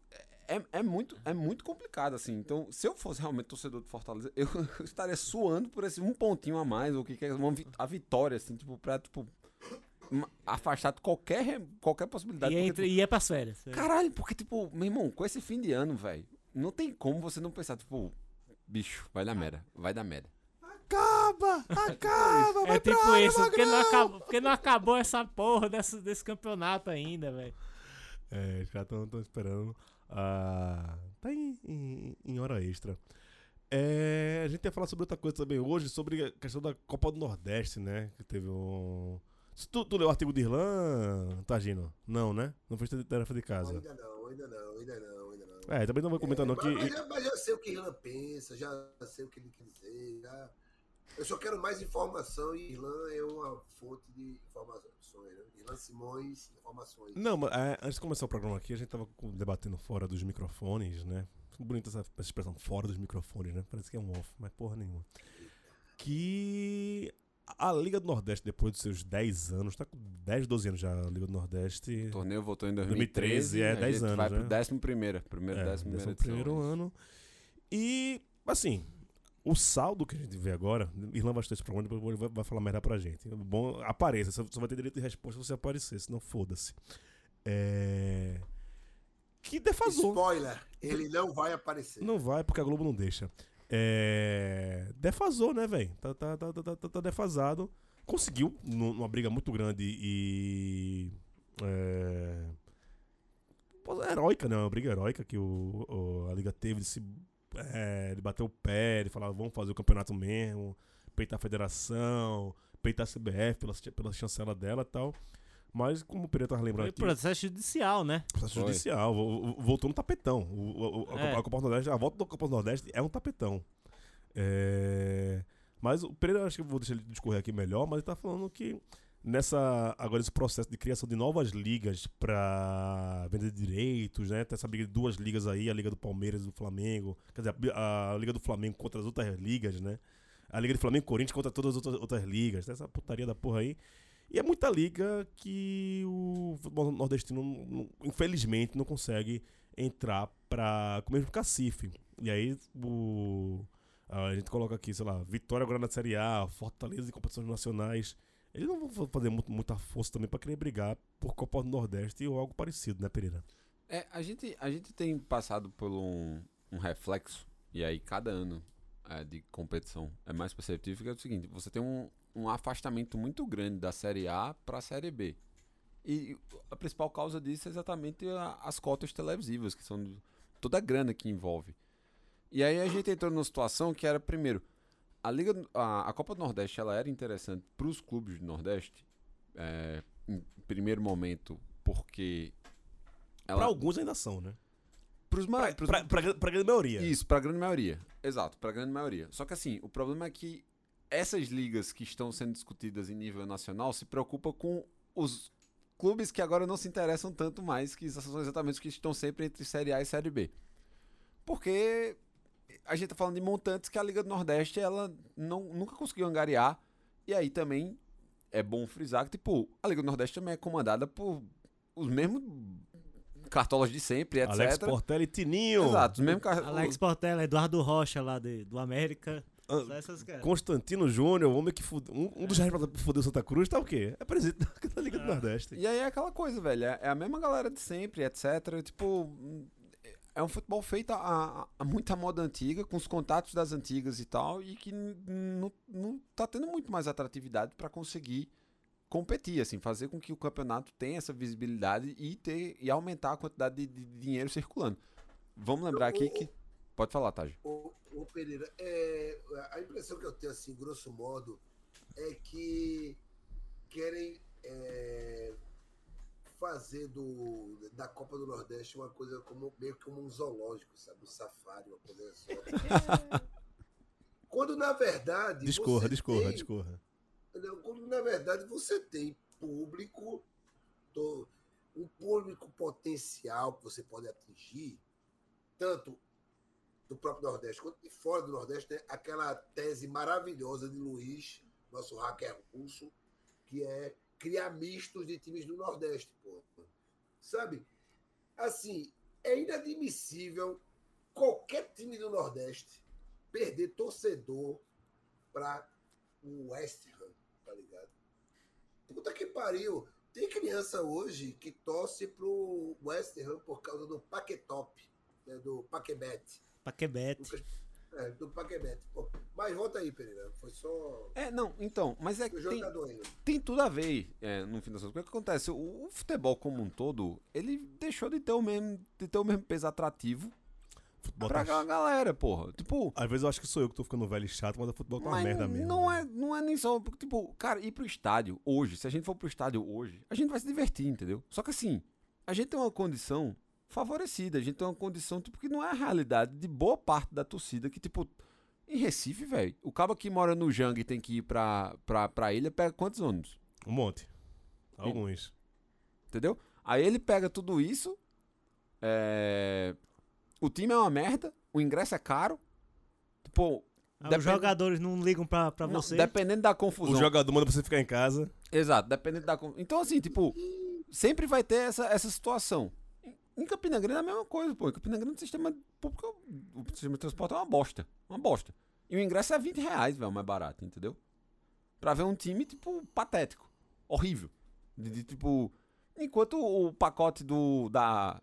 é, é, muito, é muito complicado, assim. Então, se eu fosse realmente torcedor do Fortaleza, eu, eu estaria suando por esse um pontinho a mais, ou o que que é uma, a vitória, assim, tipo, pra, tipo, afastar qualquer, re- qualquer possibilidade.
E,
porque,
entre,
tipo,
e é pras férias.
Caralho, porque, tipo, meu irmão, com esse fim de ano, velho, não tem como você não pensar, tipo, bicho, vai dar merda, vai dar merda.
Acaba! Acaba!
É
vai pra
tipo
área,
isso, porque não, acabou, porque não acabou essa porra desse, desse campeonato ainda, velho.
É, já estão esperando. Ah, tá em, em, em hora extra. É, a gente ia falar sobre outra coisa também hoje, sobre a questão da Copa do Nordeste, né? Que teve um. Se Tu, tu leu o artigo de Irlan, Tagino? Não, né? Não fez tarefa de casa.
Ainda não, ainda não, ainda não.
É, também não vou comentar, não,
mas,
que.
já- mas já sei o que Irlan pensa, já sei o que ele quer dizer. Já... Eu só quero mais informação e Irlan é uma fonte de informações. Né? Irlan Simões, informações.
Não, mas é, antes de começar o programa aqui, a gente tava debatendo fora dos microfones, né? Bonita essa expressão, fora dos microfones, né? Parece que é um off, mas porra nenhuma. Que a Liga do Nordeste, depois dos seus 10 anos, tá com 10, 12 anos já a Liga do Nordeste.
O torneio voltou em
2013,
2013,
é,
a
10
gente
anos,
vai
né?
pro décimo primeiro, primeiro,
É,
décimo
décimo
primeiro
primeiro ano. E, assim, o saldo que a gente vê agora, Irlanda vai ter esse programa, depois vai, vai falar merda pra gente. Bom, apareça, você só vai ter direito de resposta se você aparecer, senão foda-se. É... Que defasou.
Spoiler, ele não vai aparecer.
Não vai, porque a Globo não deixa. É... Defasou, né, velho? Tá, tá, tá, tá, tá- tá defasado. Conseguiu, nu- numa briga muito grande e. É... pô, Heróica, né? Uma briga heróica que o, o- a Liga teve de se. É, de bater o pé, de falar, vamos fazer o campeonato mesmo, peitar a federação, peitar a CBF pela, pela chancela dela e tal. Mas, como o Pereira tava lembrando aqui.
processo judicial, né?
Processo
Foi.
judicial, vo- vo- voltou no tapetão. O, o- a,
É.
a Copa do Nordeste, a volta da Copa do Nordeste é um tapetão. É, Mas o Pereira, acho que eu vou deixar ele discorrer aqui melhor, mas ele tá falando que nessa agora esse processo de criação de novas ligas para vender direitos, né? Tem essa briga de duas ligas aí, a Liga do Palmeiras e do Flamengo, quer dizer, a, a Liga do Flamengo contra as outras ligas, né? A Liga do Flamengo e Corinthians contra todas as outras, outras ligas, tem essa putaria da porra aí. E é muita liga que o futebol nordestino, infelizmente, não consegue entrar para com o mesmo cacife. E aí o, a gente coloca aqui, sei lá, Vitória agora na Série A, Fortaleza em competições nacionais. Eles não vão fazer muito- muita força também para querer brigar por Copa do Nordeste ou algo parecido, né, Pereira?
É, a gente, a gente tem passado por um, um reflexo, e aí cada ano é, de competição é mais perceptível, que é o seguinte, você tem um, um afastamento muito grande da Série A para a Série B. E a principal causa disso é exatamente a- as cotas televisivas, que são toda a grana que envolve. E aí a gente entrou numa situação que era, primeiro, a Liga, a, a Copa do Nordeste ela era interessante para os clubes do Nordeste, é, em primeiro momento, porque
Para alguns ainda são, né?
pros ma- pros-
pra grande maioria.
Isso, pra grande maioria. Exato, pra grande maioria. Só que assim, o problema é que essas ligas que estão sendo discutidas em nível nacional se preocupam com os clubes que agora não se interessam tanto mais, que são exatamente os que estão sempre entre Série A e Série B. Porque a gente tá falando de montantes que a Liga do Nordeste ela não, nunca conseguiu angariar. E aí também é bom frisar que, tipo, a Liga do Nordeste também é comandada por os mesmos cartolas de sempre, etc.
Alex Portela e Tininho.
Exato, os mesmos.
Alex Portela, Eduardo Rocha lá de, do América.
Ah,
caras.
Constantino Júnior, o homem que fude- um, um dos responsáveis por foder o Santa Cruz, tá o quê? É presidente da- Liga do Nordeste.
E aí é aquela coisa, velho. É é a mesma galera de sempre, etc. Tipo, é um futebol feito a, a- a muita moda antiga, com os contatos das antigas e tal, e que não, tá tendo muito mais atratividade pra conseguir competir, assim, fazer com que o campeonato tenha essa visibilidade e ter e aumentar a quantidade de, de dinheiro circulando. Vamos lembrar aqui que. Pode falar, Taj.
Ô, ô Pereira, é, a impressão que eu tenho, assim, grosso modo, é que querem é, fazer do, da Copa do Nordeste uma coisa como, meio que como um zoológico, sabe? Um safari, uma coisa exótica. Quando, na verdade.
Discorra,
você
discorra,
tem-
discorra.
quando na verdade você tem público, to- um público potencial que você pode atingir, tanto do próprio Nordeste quanto de fora do Nordeste, né? aquela tese maravilhosa de Luiz, nosso hacker russo, que é criar mistos de times do Nordeste, pô. Sabe? Assim, é inadmissível qualquer time do Nordeste perder torcedor para o West Ham, tá ligado? Puta que pariu. Tem criança hoje que torce pro West Ham por causa do Paquetop, né, do Paquebet.
Paquebete.
É, do Paquebet. Pô, Mas volta aí, Pereira. Foi só.
É, não, então, mas é que tem, tem tudo a ver, é, no fim das contas. O que acontece? O, o futebol como um todo, ele deixou de ter o mesmo, de ter o mesmo peso atrativo
Futebol
pra
tá...
galera, porra. Tipo,
Às vezes eu acho que sou eu que tô ficando velho e chato, mas o futebol tá uma merda mesmo.
não
né?
é, não é nem só. porque, Tipo, cara, ir pro estádio hoje, se a gente for pro estádio hoje, a gente vai se divertir, entendeu? Só que assim, a gente tem uma condição favorecida, a gente tem uma condição, tipo, que não é a realidade de boa parte da torcida, que, tipo, em Recife, velho, o cabo que mora no Jangue e tem que ir pra, pra, pra ilha, pega quantos ônibus?
Um monte. Alguns.
Entendeu? Aí ele pega tudo isso. é, O time é uma merda. O ingresso é caro. Tipo,
Ah,
Depende-
Os jogadores não ligam pra, pra
não,
você.
dependendo da
O
confusão.
jogador manda você ficar em casa.
Exato, dependendo da. con- Então, assim, tipo, sempre vai ter essa, essa situação. Em- Campina Grande é a mesma coisa, pô. Em Campina Grande o sistema público, o sistema de transporte é uma bosta. Uma bosta. E o ingresso é 20 reais, velho, mais barato, entendeu? Pra ver um time, tipo, patético. Horrível. De, de, tipo. Enquanto o pacote do. da.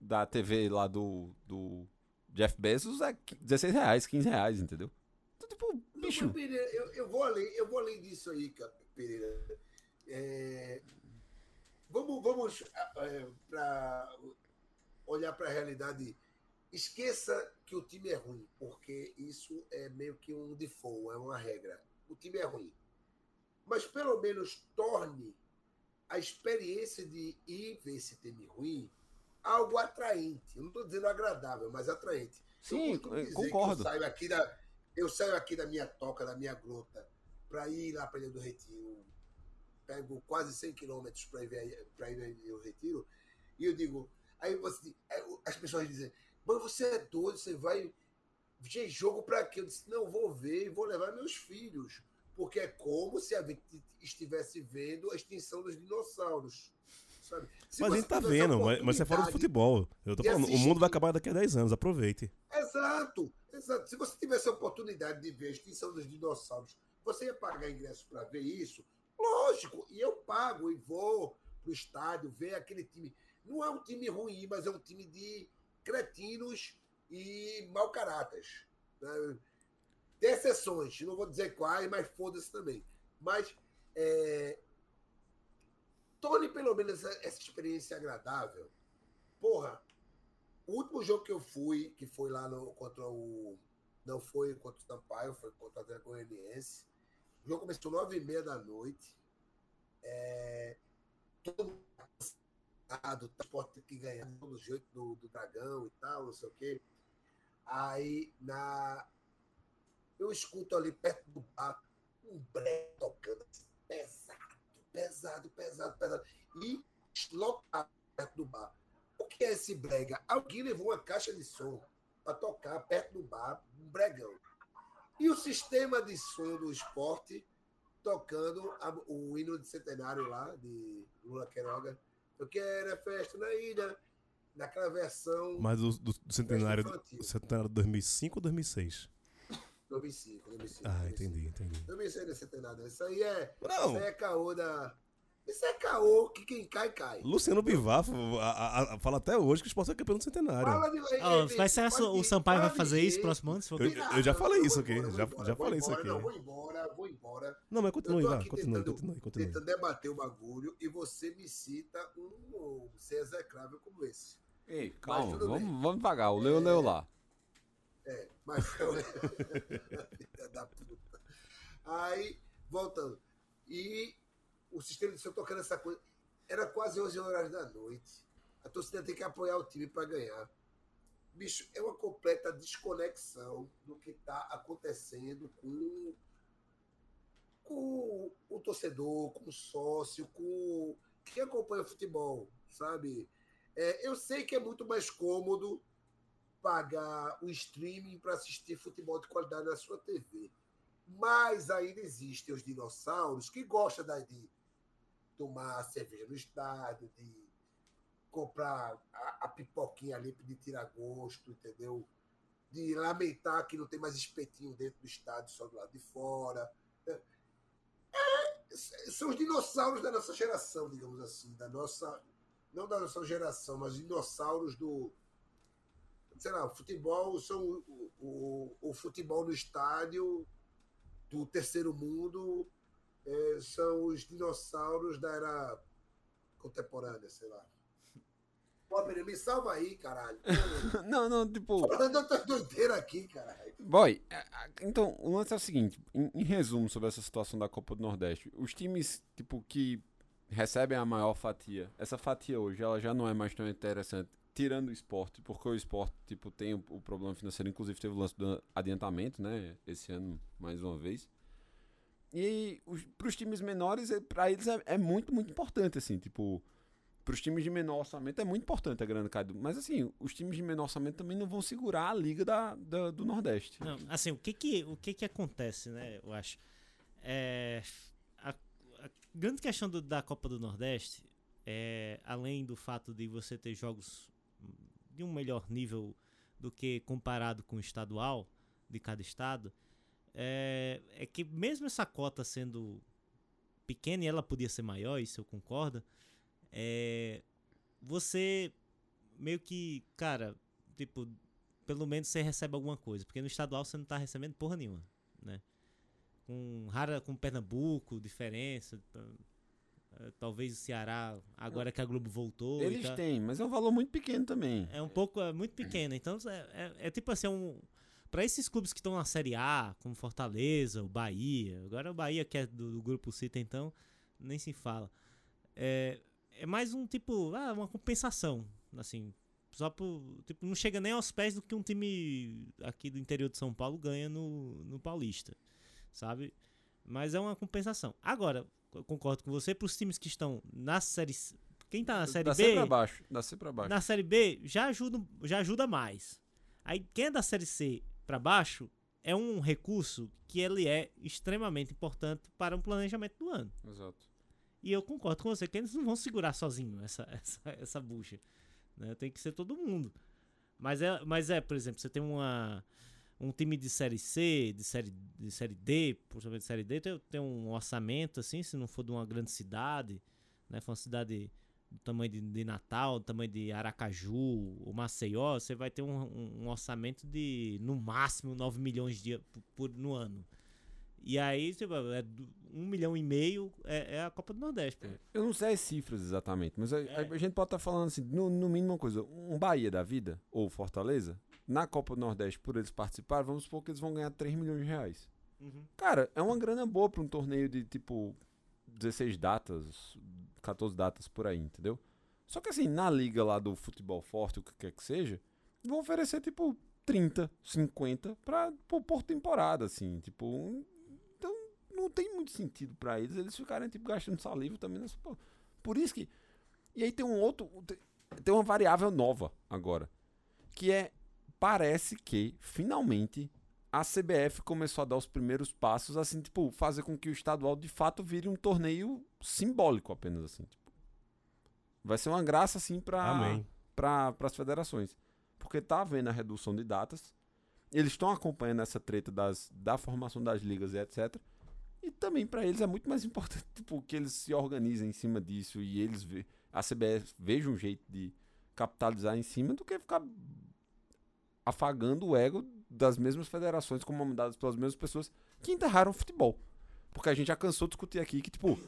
Da TV lá do. do Jeff Bezos é 16 reais, 15 reais, entendeu? Então, tipo,
Não,
bicho.
mas, Pereira, eu, eu vou além, eu vou além disso aí, cara, Pereira. É, vamos vamos para olhar para a realidade. Esqueça que o time é ruim, porque isso é meio que um default, é uma regra. O time é ruim. Mas pelo menos torne a experiência de ir ver esse time ruim algo atraente. Eu não estou dizendo agradável, mas atraente.
Sim,
Eu
concordo.
Eu saio aqui da, eu saio aqui da minha toca, da minha grota, para ir lá para Ilha do Retiro. Pego quase 100 quilômetros para ir, pra ir do Retiro. E eu digo, aí você, aí as pessoas dizem, mas você é doido, você vai ver jogo para quê? Eu disse, não, vou ver e vou levar meus filhos. Porque é como se a gente estivesse vendo a extinção dos dinossauros. Sabe? Se
mas a gente tá vendo, mas, mas você é fora do futebol. Eu tô falando, o
assistir-
mundo vai acabar daqui a 10 anos, aproveite.
Exato, exato. Se você tivesse a oportunidade de ver a extinção dos dinossauros, você ia pagar ingresso para ver isso? Lógico, e eu pago e vou pro estádio ver aquele time. Não é um time ruim, mas é um time de cretinos e mau caráter. né? Tem exceções, não vou dizer quais, mas foda-se também. Mas é, torne pelo menos essa, essa experiência agradável. Porra, o último jogo que eu fui, que foi lá no, contra o. Não foi contra o Sampaio, foi contra o Atlético Goianiense. O jogo começou nove e meia da noite. É, todo transporte tem que ganhar do jeito do, do dragão e tal, não sei o quê. Aí na. Eu escuto ali perto do bar um breve tocando assim, pesado, pesado, pesado, pesado. E lotado perto do bar. O que é esse brega? Alguém levou uma caixa de som para tocar perto do bar, um bregão. E o sistema de som do esporte tocando a- o hino de centenário lá, de Lula Queiroga. Eu quero é festa na ilha, naquela versão
Mas do, do- do centenário, centenário de 2005 ou 2006?
2005, 2005.
Ah,
2005.
entendi, entendi.
2006 não é centenário. Isso aí é,
Não.
isso aí é caô da... Isso é caô que quem cai, cai.
Luciano Bivar a- a- a- fala até hoje que o esporte é campeão do centenário.
Fala de... Ele-
vai ser o Sampaio vai fazer isso próximo ano?
Eu- eu já falei isso aqui,
embora,
já- já falei isso aqui.
Não, vou embora, vou embora.
Não, mas continue, vai, continue,
tentando,
continue, continue.
tentando debater o bagulho e você me cita um, um ser execrável como esse.
Ei, calma, vamos,
bem.
vamos devagar. O Leo leu lá.
É, mas eu... Filha da puta. Aí, voltando. E o sistema de som tocando essa coisa. Era quase 11 horas da noite. A torcida tem que apoiar o time para ganhar. Bicho, é uma completa desconexão do que está acontecendo com, com o torcedor, com o sócio, com quem acompanha o futebol, sabe? É, eu sei que é muito mais cômodo pagar o streaming para assistir futebol de qualidade na sua TV. Mas ainda existem os dinossauros que gostam de tomar cerveja no estádio, de comprar a, a pipoquinha ali de tirar gosto, entendeu? De lamentar que não tem mais espetinho dentro do estádio, só do lado de fora. É, é, são os dinossauros da nossa geração, digamos assim, da nossa. Não da nossa geração, mas dinossauros do. Sei lá, futebol são o, o, o futebol no estádio do terceiro mundo é, são os dinossauros da era contemporânea, sei lá. Pô, Pereira, me salva aí, caralho.
não, não, tipo.
Falando outra doideira aqui, caralho.
Boy, então, o lance é o seguinte: em, em, resumo sobre essa situação da Copa do Nordeste, os times, tipo, que recebem a maior fatia, essa fatia hoje, ela já não é mais tão interessante, tirando o esporte, porque o esporte, tipo, tem o, o problema financeiro, inclusive teve o lance do adiantamento, né, esse ano, mais uma vez. E para os times menores, é, para eles é, é, muito, muito importante, assim, tipo, para os times de menor orçamento é muito importante a grana cair. Mas assim, os times de menor orçamento também não vão segurar a liga da, da do Nordeste.
Não, assim, o que que, o que que acontece, né, eu acho, é, a, a grande questão do, da Copa do Nordeste é, além do fato de você ter jogos de um melhor nível do que comparado com o estadual de cada estado, é, é que mesmo essa cota sendo pequena e ela podia ser maior, isso eu concordo, é, você meio que, cara, tipo, pelo menos você recebe alguma coisa, porque no estadual você não tá recebendo porra nenhuma, né? Com rara com Pernambuco, diferença, é, talvez o Ceará, agora que a Globo voltou.
Eles tá... têm, mas é um valor muito pequeno também.
É um pouco, é muito pequeno. Então é, é, é tipo assim, é um, para esses clubes que estão na Série A, como Fortaleza, o Bahia, agora o Bahia que é do, do grupo Cita, então nem se fala. É, é mais um tipo, ah, uma compensação, assim, só por, tipo, não chega nem aos pés do que um time aqui do interior de São Paulo ganha no, no Paulista, sabe? Mas é uma compensação. Agora, eu concordo com você, para os times que estão na série quem tá na série
dá
B,
para baixo, dá para baixo.
Na série B já ajuda, já ajuda mais. Aí quem é da série C para baixo é um recurso que ele é extremamente importante para um planejamento do ano.
Exato.
E eu concordo com você que eles não vão segurar sozinho essa, essa, essa bucha. Né? Tem que ser todo mundo. Mas é, mas é, por exemplo, você tem uma, um time de série C, de série, de série D, principalmente de série D, tem, tem um orçamento, assim, se não for de uma grande cidade, né? For uma cidade tamanho de, de, Natal, tamanho de Aracaju, o Maceió, você vai ter um, um, um, orçamento de no máximo 9 milhões de, por, por no ano. E aí, tipo, é um milhão e meio é, é, a Copa do Nordeste. Pô.
Eu não sei as cifras exatamente, mas a, é. a gente pode estar tá falando assim, no, no, mínimo uma coisa, um Bahia da vida, ou Fortaleza, na Copa do Nordeste, por eles participarem, vamos supor que eles vão ganhar 3 milhões de reais. Uhum. Cara, é uma grana boa para um torneio de tipo 16 datas, 14 datas por aí, entendeu? Só que assim, na liga lá do futebol forte, o que quer que seja, vão oferecer tipo 30, 50 pra, por, por temporada, assim, tipo. Então não tem muito sentido para eles eles ficarem tipo gastando saliva também nessa. Pô. Por isso que. E aí tem um outro. Tem uma variável nova agora. Que é. Parece que finalmente a CBF começou a dar os primeiros passos, assim, tipo, fazer com que o estadual de fato vire um torneio simbólico apenas, assim. Tipo. Vai ser uma graça, assim, para pra, as federações. Porque tá havendo a redução de datas, eles estão acompanhando essa treta das, da formação das ligas e etc. E também para eles é muito mais importante tipo, que eles se organizem em cima disso e eles ve a CBF veja um jeito de capitalizar em cima do que ficar afagando o ego das mesmas federações comandadas pelas mesmas pessoas que enterraram o futebol. Porque a gente já cansou de discutir aqui que, tipo,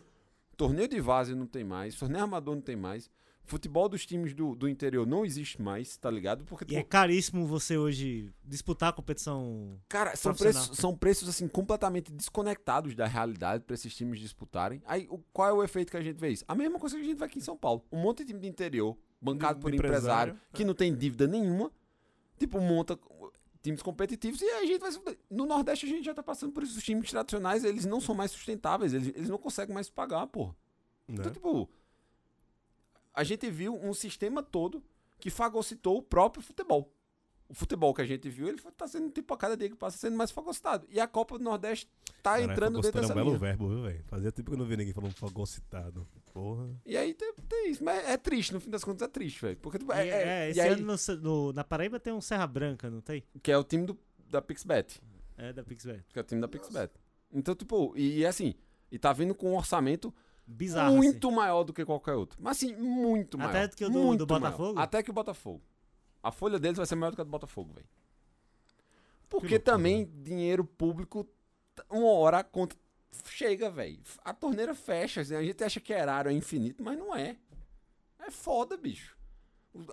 torneio de base não tem mais, torneio amador não tem mais, futebol dos times do, do interior não existe mais, tá ligado? Porque,
e é caríssimo você hoje disputar a competição.
Cara, são preços, são preços assim completamente desconectados da realidade para esses times disputarem. Aí, o, qual é o efeito que a gente vê isso? A mesma coisa que a gente vê aqui em São Paulo. Um monte de time do interior, bancado por empresário, empresário, que não tem dívida nenhuma, tipo, monta times competitivos e a gente vai. No Nordeste a gente já tá passando por isso. Os times tradicionais, eles não são mais sustentáveis, eles, eles não conseguem mais pagar, pô. Então, né? tipo. A gente viu um sistema todo que fagocitou o próprio futebol. O futebol que a gente viu, ele tá sendo, tipo, a cada dia que passa sendo mais fagocitado. E a Copa do Nordeste tá entrando dentro dessa
é um belo
linha.
verbo, viu, velho? Fazia tempo que eu não vi ninguém falando fagocitado. Porra.
E aí tem, tem isso, mas é triste, no fim das contas é triste, velho. Porque, tipo,
E,
é,
é,
é-
esse
e aí,
ano no, no- na Paraíba tem um Serra Branca, não tem?
que é o time do, da Pixbet.
É da Pixbet.
Que é o time da Pixbet. Então, tipo, e, assim, e tá vindo com um orçamento
Bizarro.
muito maior do que qualquer outro. Mas assim, muito
Até
maior.
do que o do- do
maior.
Botafogo?
Até que o Botafogo. A folha deles vai ser maior do que a do Botafogo, velho. Porque também dinheiro público, uma hora a conta chega, velho. A torneira fecha. assim, A gente acha que erário é infinito, mas não é. É foda, bicho.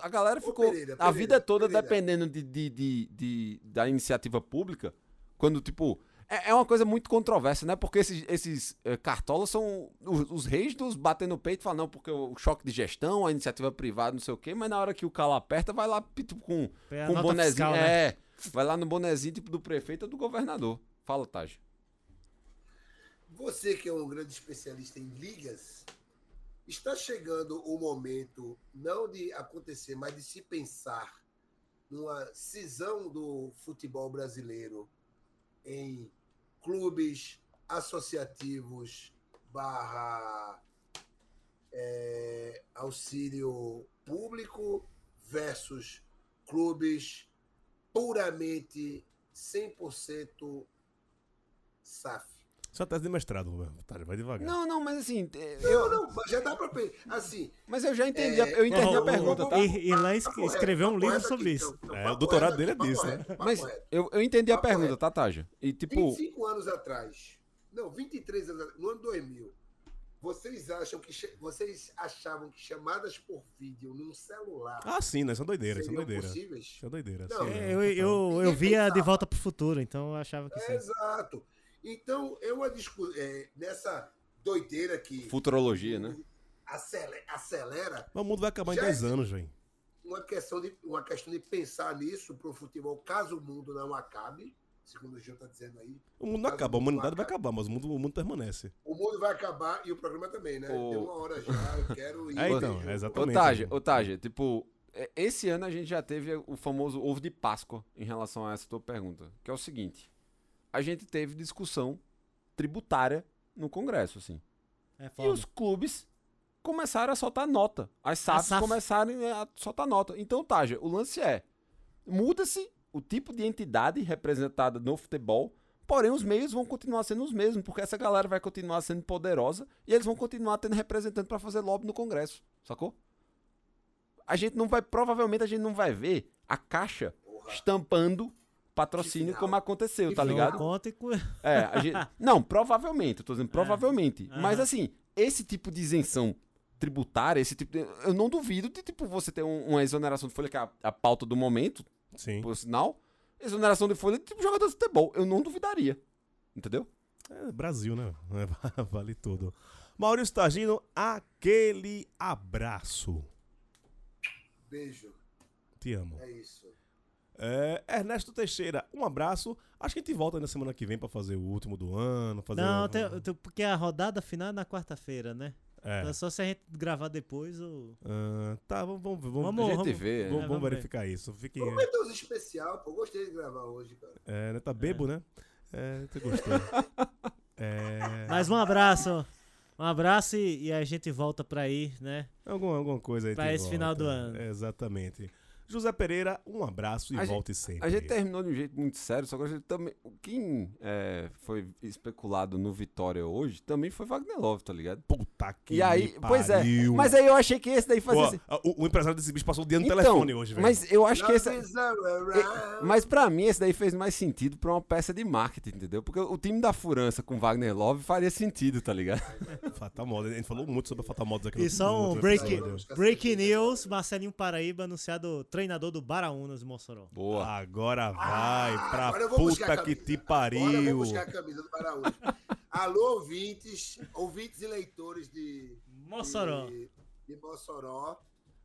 A galera ficou
Pereira,
a
Pereira,
vida toda
Pereira.
dependendo de, de, de, de- da iniciativa pública. Quando, tipo. É, é uma coisa muito controversa, né? Porque esses, esses eh, cartolas são os, os reis dos bater no peito e falar, não, porque o choque de gestão, a iniciativa privada, não sei o quê, mas na hora que o calo aperta, vai lá tipo, com,
É a
com um bonezinho.
fiscal, né?
É, vai lá no bonezinho tipo do prefeito ou do governador. Fala, Taj.
Você que é um grande especialista em ligas, está chegando o momento não de acontecer, mas de se pensar numa cisão do futebol brasileiro em clubes associativos barra é, auxílio público versus clubes puramente 100% SAF.
Só tese de mestrado, velho. Tá, vai devagar.
Não, não, mas assim.
Não,
Eu,
não, mas já dá pra. Assim,
mas eu já entendi. a-
É,
eu entendi a
Ó,
pergunta, tá?
E Irlan
Tá correto,
escreveu um
tá
livro
correto
sobre
aqui,
isso.
então,
É,
tá
o doutorado dele é disso,
correto,
né?
Mas eu, eu entendi a pergunta,
correto.
tá, Taja? E tipo.
25 anos atrás, não, 23 anos atrás, no ano 2000, vocês acham que vocês achavam que chamadas por vídeo num celular
Ah, sim, né? Isso é doideira, isso é
seriam
doideira.
possíveis?
Isso é doideira.
Não,
sim,
É, Eu, eu, eu
Ninguém
via de
pensava.
volta pro futuro, então eu achava que
É,
sim.
exato. Então, eu a discu- é, nessa doideira que
Futurologia, né?
acele- acelera,
Mas o mundo vai acabar em
Já
10
é-
anos, velho.
uma questão de, uma questão de pensar nisso para o futebol, caso o mundo não acabe, segundo o Gil está dizendo aí.
O mundo não acaba, a
o
humanidade vai acabar, mas o mundo, o mundo permanece.
O mundo vai acabar e o programa também, né?
Ô.
Deu uma hora já, eu quero ir.
É, então, é
Ô,
exatamente.
Ô, Taja, tipo, é, esse ano a gente já teve o famoso ovo de Páscoa em relação a essa tua pergunta, que é o seguinte: a gente teve discussão tributária no Congresso, assim.
É
E os clubes começaram a soltar nota. As SAFs
SAF.
começaram a soltar nota. Então, Taja, o lance é: muda-se o tipo de entidade representada no futebol, porém os meios vão continuar sendo os mesmos, porque essa galera vai continuar sendo poderosa e eles vão continuar tendo representante para fazer lobby no Congresso, sacou? A gente não vai, provavelmente a gente não vai ver a caixa estampando patrocínio como aconteceu, tá ligado?
Não conta e
É, a gente... Não, provavelmente, eu tô dizendo provavelmente.
Aham.
Mas assim, esse tipo de isenção tributária, esse tipo de... Eu não duvido de, tipo, você ter um- uma exoneração de folha, que é a, a pauta do momento,
Sim.
por sinal. Exoneração de folha de tipo jogador de futebol. Eu não duvidaria. Entendeu?
É Brasil, né? É, vale tudo. Maurício Tagino, aquele abraço.
Beijo,
Te amo.
é isso.
É, Ernesto Teixeira, um abraço. Acho que a gente volta na semana que vem pra fazer o último do ano. Fazer
Não,
um-
tem- tem- porque a rodada final é na quarta-feira, né?
É.
Então, só se a gente gravar depois ou.
Ah, tá, vamos, vamos, vamos,
Vamos,
a gente
vamos.
vê.
vamos-
É,
vamos
ver.
verificar isso. Fique,
Vamos meter uns especial, pô. Gostei de gravar hoje, cara.
é, né, tá bebo, né? É, você gostou. É,
Mas um abraço. Um abraço e, e a gente volta pra aí, né?
alguma, alguma coisa aí.
Pra esse
volta.
final do ano.
É, exatamente. José Pereira, um abraço e
A gente-
volte sempre.
A gente terminou de um jeito muito sério, só que a gente também. Quem é, foi especulado no Vitória hoje também foi Wagner Love, tá ligado?
Puta que
E aí, pois é.
pariu.
Mas aí eu achei que esse daí fazia.
Pô,
assim-
o, o empresário desse bicho passou o dia no
Então,
telefone hoje, velho.
Mas eu acho que esse. Mas pra mim, esse daí fez mais sentido pra uma peça de marketing, entendeu? Porque o time da Furança com Wagner Love faria sentido, tá ligado?
Fatal Models. A gente falou muito sobre a Fatal Models aqui
E
no
só
no
um break,
episódio.
break news: Marcelinho Paraíba anunciado treinador do Baraunas de Mossoró.
Boa.
Agora vai pra
Ah, Agora eu vou buscar a
puta que te
Agora eu
pariu.
vou buscar a camisa do. Alô, ouvintes, ouvintes e leitores de
Mossoró.
De, de Mossoró.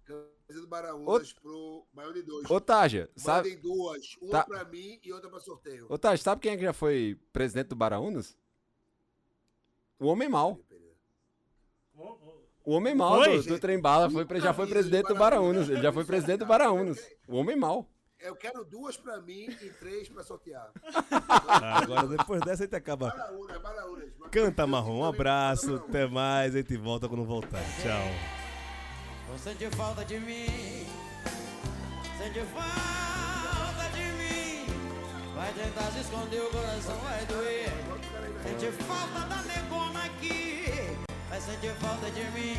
Camisa do Baraúnas pro Baião de dois.
Ô, Taja, sabe.
Mandem duas. Uma
Tá.
pra mim e outra pra sorteio.
Ô, Taja, sabe quem é que já foi presidente do Baraunas? O Homem Mal. O Homem Mal
Foi?
do, do Trem Bala foi, já foi presidente do
Baraunas.
Ele já foi presidente do Baraunas. O Homem Mal.
Eu quero duas pra mim e três pra sortear.
Agora, depois dessa, a gente acaba. Canta Marrom, um abraço, até mais, a gente volta quando voltar. Tchau.
Vou sentir falta de mim, sentir falta de mim. Vai tentar se esconder, o coração vai doer. Sentir falta da negona aqui, vai sentir falta de mim.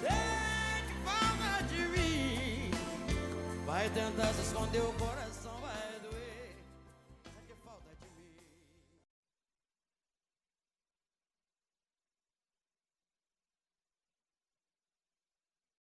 Sente falta de mim. Vai tentar se esconder, o coração